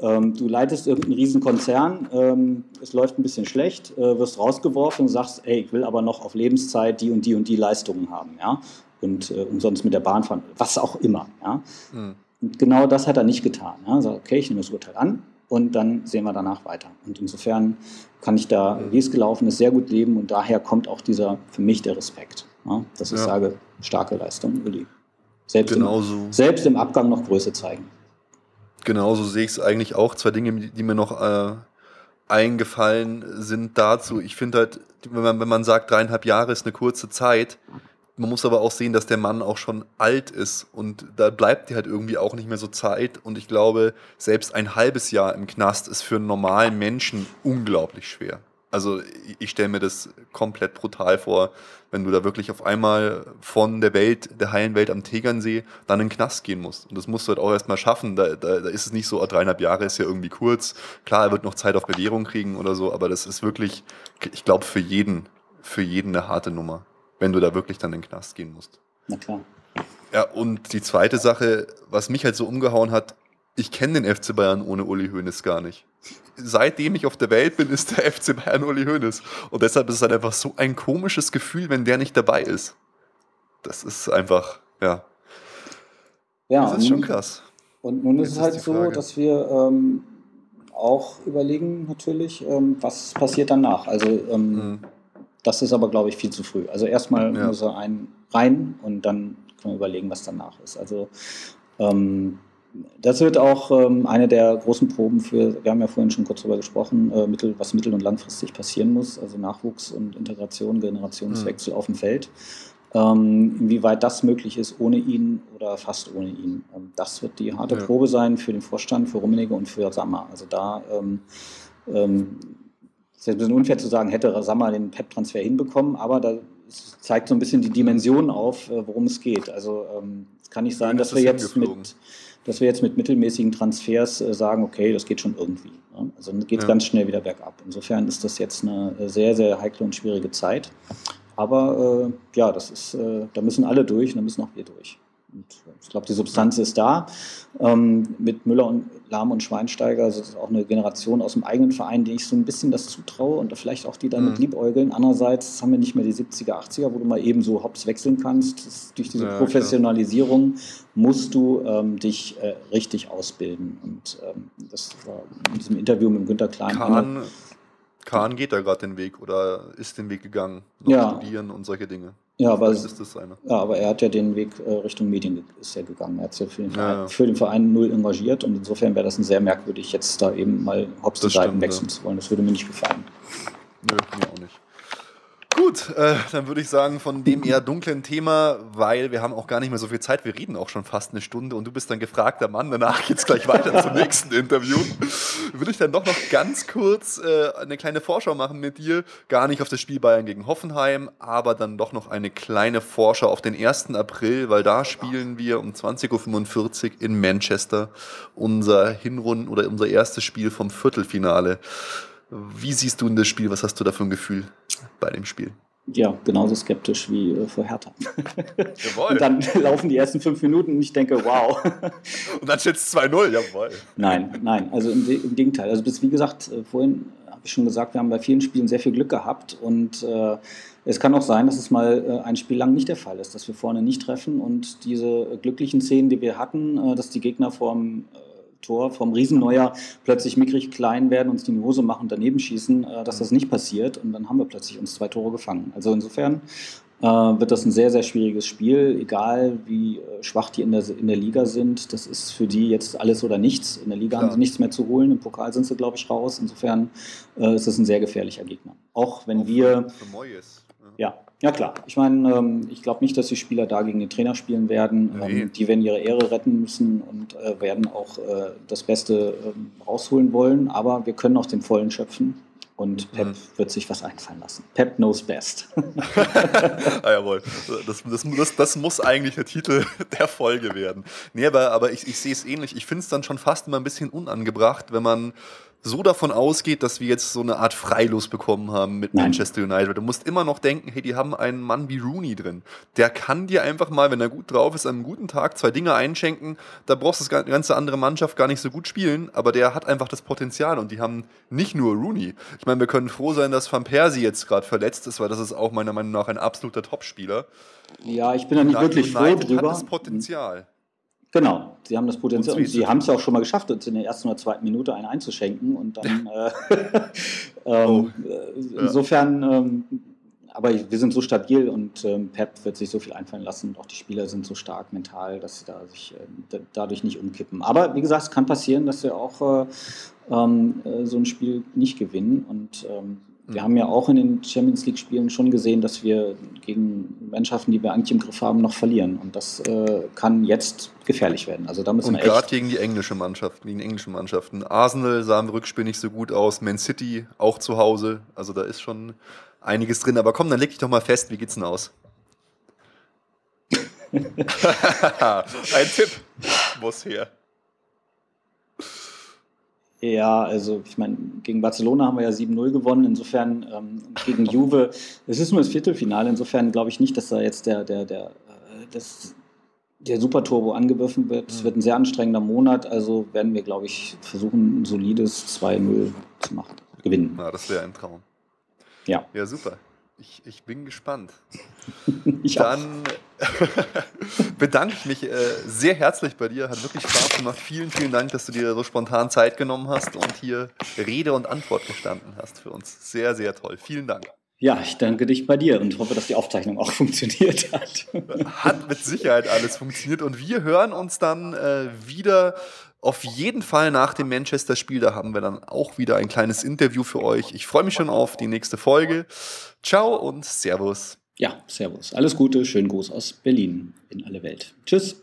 Ja, ähm, du leitest irgendeinen Riesenkonzern, ähm, es läuft ein bisschen schlecht, äh, wirst rausgeworfen und sagst, ey, ich will aber noch auf Lebenszeit die und die und die Leistungen haben. Ja? Und äh, umsonst mit der Bahn fahren, was auch immer. Ja? Mhm. Und genau das hat er nicht getan. Ja? Er sagt, okay, ich nehme das Urteil an und dann sehen wir danach weiter. Und insofern kann ich da, wie es gelaufen ist, sehr gut leben und daher kommt auch dieser, für mich der Respekt. Ja? Dass ich ja. sage, starke Leistung, Uli. Selbst, Genauso. im, selbst im Abgang noch Größe zeigen. Genauso sehe ich es eigentlich auch. Zwei Dinge, die mir noch äh, eingefallen sind dazu. Ich finde halt, wenn man, wenn man sagt, dreieinhalb Jahre ist eine kurze Zeit, man muss aber auch sehen, dass der Mann auch schon alt ist und da bleibt dir halt irgendwie auch nicht mehr so Zeit. Und ich glaube, selbst ein halbes Jahr im Knast ist für einen normalen Menschen unglaublich schwer. Also ich stelle mir das komplett brutal vor, wenn du da wirklich auf einmal von der Welt, der heilen Welt am Tegernsee, dann in den Knast gehen musst. Und das musst du halt auch erstmal schaffen. Da, da, da ist es nicht so, oh, dreieinhalb Jahre ist ja irgendwie kurz. Klar, er wird noch Zeit auf Bewährung kriegen oder so, aber das ist wirklich, ich glaube, für jeden, für jeden eine harte Nummer, wenn du da wirklich dann in den Knast gehen musst. Na klar. Ja, und die zweite Sache, was mich halt so umgehauen hat, ich kenne den FC Bayern ohne Uli Hoeneß gar nicht. Seitdem ich auf der Welt bin, ist der *laughs* FC Bayern Uli Hoeneß. Und deshalb ist es halt einfach so ein komisches Gefühl, wenn der nicht dabei ist. Das ist einfach, ja. Ja, das ist schon krass. Und nun ist es halt so, dass wir ähm, auch überlegen natürlich, ähm, was passiert danach. Also ähm, mhm. das ist aber, glaube ich, viel zu früh. Also erstmal ja. muss er einen rein und dann können wir überlegen, was danach ist. Also ähm, Das wird auch ähm, eine der großen Proben für, wir haben ja vorhin schon kurz darüber gesprochen, äh, mittel, was mittel- und langfristig passieren muss, also Nachwuchs und Integration, Generationswechsel mhm. auf dem Feld. Ähm, inwieweit das möglich ist ohne ihn oder fast ohne ihn. Ähm, das wird die harte ja. Probe sein für den Vorstand, für Rummenigge und für Sammer. Also da ähm, ähm, ist ein bisschen unfair zu sagen, hätte Sammer den PEP-Transfer hinbekommen, aber da zeigt so ein bisschen die Dimension auf, äh, worum es geht. Also ähm, es kann nicht sein, dass wir jetzt mit dass wir jetzt mit mittelmäßigen Transfers äh, sagen, okay, das geht schon irgendwie. Also dann geht es ja. ganz schnell wieder bergab. Insofern ist das jetzt eine äh, sehr, sehr heikle und schwierige Zeit. Aber äh, ja, das ist, äh, da müssen alle durch und da müssen auch wir durch. Und ich glaube, die Substanz ist da. Ähm, mit Müller und Lahm und Schweinsteiger, also das ist auch eine Generation aus dem eigenen Verein, die ich so ein bisschen das zutraue und vielleicht auch die damit mhm. liebäugeln. Andererseits haben wir nicht mehr die 70er, 80er, wo du mal eben so hops wechseln kannst. Das, durch diese ja, Professionalisierung klar. musst du ähm, dich äh, richtig ausbilden. Und ähm, das war in diesem Interview mit Günter Klein. Kahn, Kahn geht da gerade den Weg oder ist den Weg gegangen, noch ja. studieren und solche Dinge. Ja, aber, ist das eine. ja, aber er hat ja den Weg äh, Richtung Medien ist ja gegangen. Er hat sich ja für den, Verein, ja, für den Verein null engagiert und insofern wäre das ein sehr merkwürdig, jetzt da eben mal hops die Seiten wechseln zu wollen. Das würde mir nicht gefallen. Nö, mir auch nicht. Gut, äh, dann würde ich sagen, von dem eher dunklen Thema, weil wir haben auch gar nicht mehr so viel Zeit, wir reden auch schon fast eine Stunde und du bist dann gefragter Mann, danach geht es gleich weiter zum nächsten Interview. Würde ich dann doch noch ganz kurz äh, eine kleine Vorschau machen mit dir, gar nicht auf das Spiel Bayern gegen Hoffenheim, aber dann doch noch eine kleine Vorschau auf den 1. April, weil da spielen wir um 20.45 Uhr in Manchester unser Hinrunden oder unser erstes Spiel vom Viertelfinale. Wie siehst du in das Spiel? Was hast du da für ein Gefühl bei dem Spiel? Ja, genauso skeptisch wie äh, vor Hertha. *laughs* Jawohl. Und dann *laughs* laufen die ersten fünf Minuten und ich denke, wow. *laughs* und dann steht es 2-0, jawohl. Nein, nein, also im, im, Gegenteil. Also bis, wie gesagt, äh, vorhin habe ich schon gesagt, wir haben bei vielen Spielen sehr viel Glück gehabt und äh, es kann auch sein, dass es mal äh, ein Spiel lang nicht der Fall ist, dass wir vorne nicht treffen und diese glücklichen Szenen, die wir hatten, äh, dass die Gegner vorm äh, Tor vom Riesenneuer plötzlich mickrig klein werden, uns die Hose machen, daneben schießen, äh, dass das nicht passiert und dann haben wir plötzlich uns zwei Tore gefangen. Also insofern äh, wird das ein sehr, sehr schwieriges Spiel, egal wie äh, schwach die in der, in der Liga sind. Das ist für die jetzt alles oder nichts. In der Liga Klar. haben sie nichts mehr zu holen, im Pokal sind sie, glaube ich, raus. Insofern ist das ein sehr gefährlicher Gegner. Auch wenn Auch wir. Für Moyes. Ja, ja klar. Ich meine, ähm, ich glaube nicht, dass die Spieler da gegen den Trainer spielen werden. Nee. Ähm, die werden ihre Ehre retten müssen und äh, werden auch äh, das Beste ähm, rausholen wollen. Aber wir können aus dem Vollen schöpfen. Und Pep mhm. wird sich was einfallen lassen. Pep knows best. *laughs* ah, jawohl. Das, das, das, das, muss eigentlich der Titel *laughs* der Folge werden. Nee, aber, aber ich, ich sehe es ähnlich. Ich finde es dann schon fast immer ein bisschen unangebracht, wenn man so davon ausgeht, dass wir jetzt so eine Art Freilos bekommen haben mit Nein. Manchester United. Du musst immer noch denken, hey, die haben einen Mann wie Rooney drin. Der kann dir einfach mal, wenn er gut drauf ist, an einem guten Tag zwei Dinge einschenken. Da brauchst du die ganze andere Mannschaft gar nicht so gut spielen, aber der hat einfach das Potenzial und die haben nicht nur Rooney. Ich meine, wir können froh sein, dass Van Persie jetzt gerade verletzt ist, weil das ist auch meiner Meinung nach ein absoluter Topspieler. Ja, ich bin da nicht wirklich froh drüber. hat das Potenzial. Genau, sie haben das Potenzial und, sie haben es ja auch schon mal geschafft, uns in der ersten oder zweiten Minute einen einzuschenken und dann *laughs* äh, ähm, oh, äh, insofern, ähm, aber wir sind so stabil und ähm, Pep wird sich so viel einfallen lassen und auch die Spieler sind so stark mental, dass sie da sich äh, dadurch nicht umkippen. Aber wie gesagt, es kann passieren, dass wir auch äh, ähm, äh, so ein Spiel nicht gewinnen und ähm, wir haben ja auch in den Champions League-Spielen schon gesehen, dass wir gegen Mannschaften, die wir eigentlich im Griff haben, noch verlieren. Und das äh, kann jetzt gefährlich werden. Also da müssen Und gerade gegen die englische Mannschaft, gegen die englischen Mannschaften. Arsenal sah im Rückspiel nicht so gut aus, Man City auch zu Hause. Also da ist schon einiges drin. Aber komm, dann leg dich doch mal fest, wie geht's denn aus? *laughs* *laughs* Ein Tipp muss her. Ja, also ich meine, gegen Barcelona haben wir ja 7-0 gewonnen. Insofern ähm, gegen Juve, es ist nur das Viertelfinale. Insofern glaube ich nicht, dass da jetzt der, der, der, äh, das, der Superturbo angegriffen wird. Es wird ein sehr anstrengender Monat. Also werden wir, glaube ich, versuchen, ein solides 2-0 zu machen, gewinnen. Ja, das wäre ein Traum. Ja. Ja, super. Ich, ich bin gespannt. *laughs* ich Dann *laughs* bedanke ich mich äh, sehr herzlich bei dir. Hat wirklich Spaß gemacht. Vielen, vielen Dank, dass du dir so spontan Zeit genommen hast und hier Rede und Antwort gestanden hast für uns. Sehr, sehr toll. Vielen Dank. Ja, ich danke dich bei dir und hoffe, dass die Aufzeichnung auch *laughs* funktioniert hat. Hat mit Sicherheit alles funktioniert und wir hören uns dann äh, wieder auf jeden Fall nach dem Manchester-Spiel. Da haben wir dann auch wieder ein kleines Interview für euch. Ich freue mich schon auf die nächste Folge. Ciao und Servus. Ja, Servus. Alles Gute, schönen Gruß aus Berlin in alle Welt. Tschüss.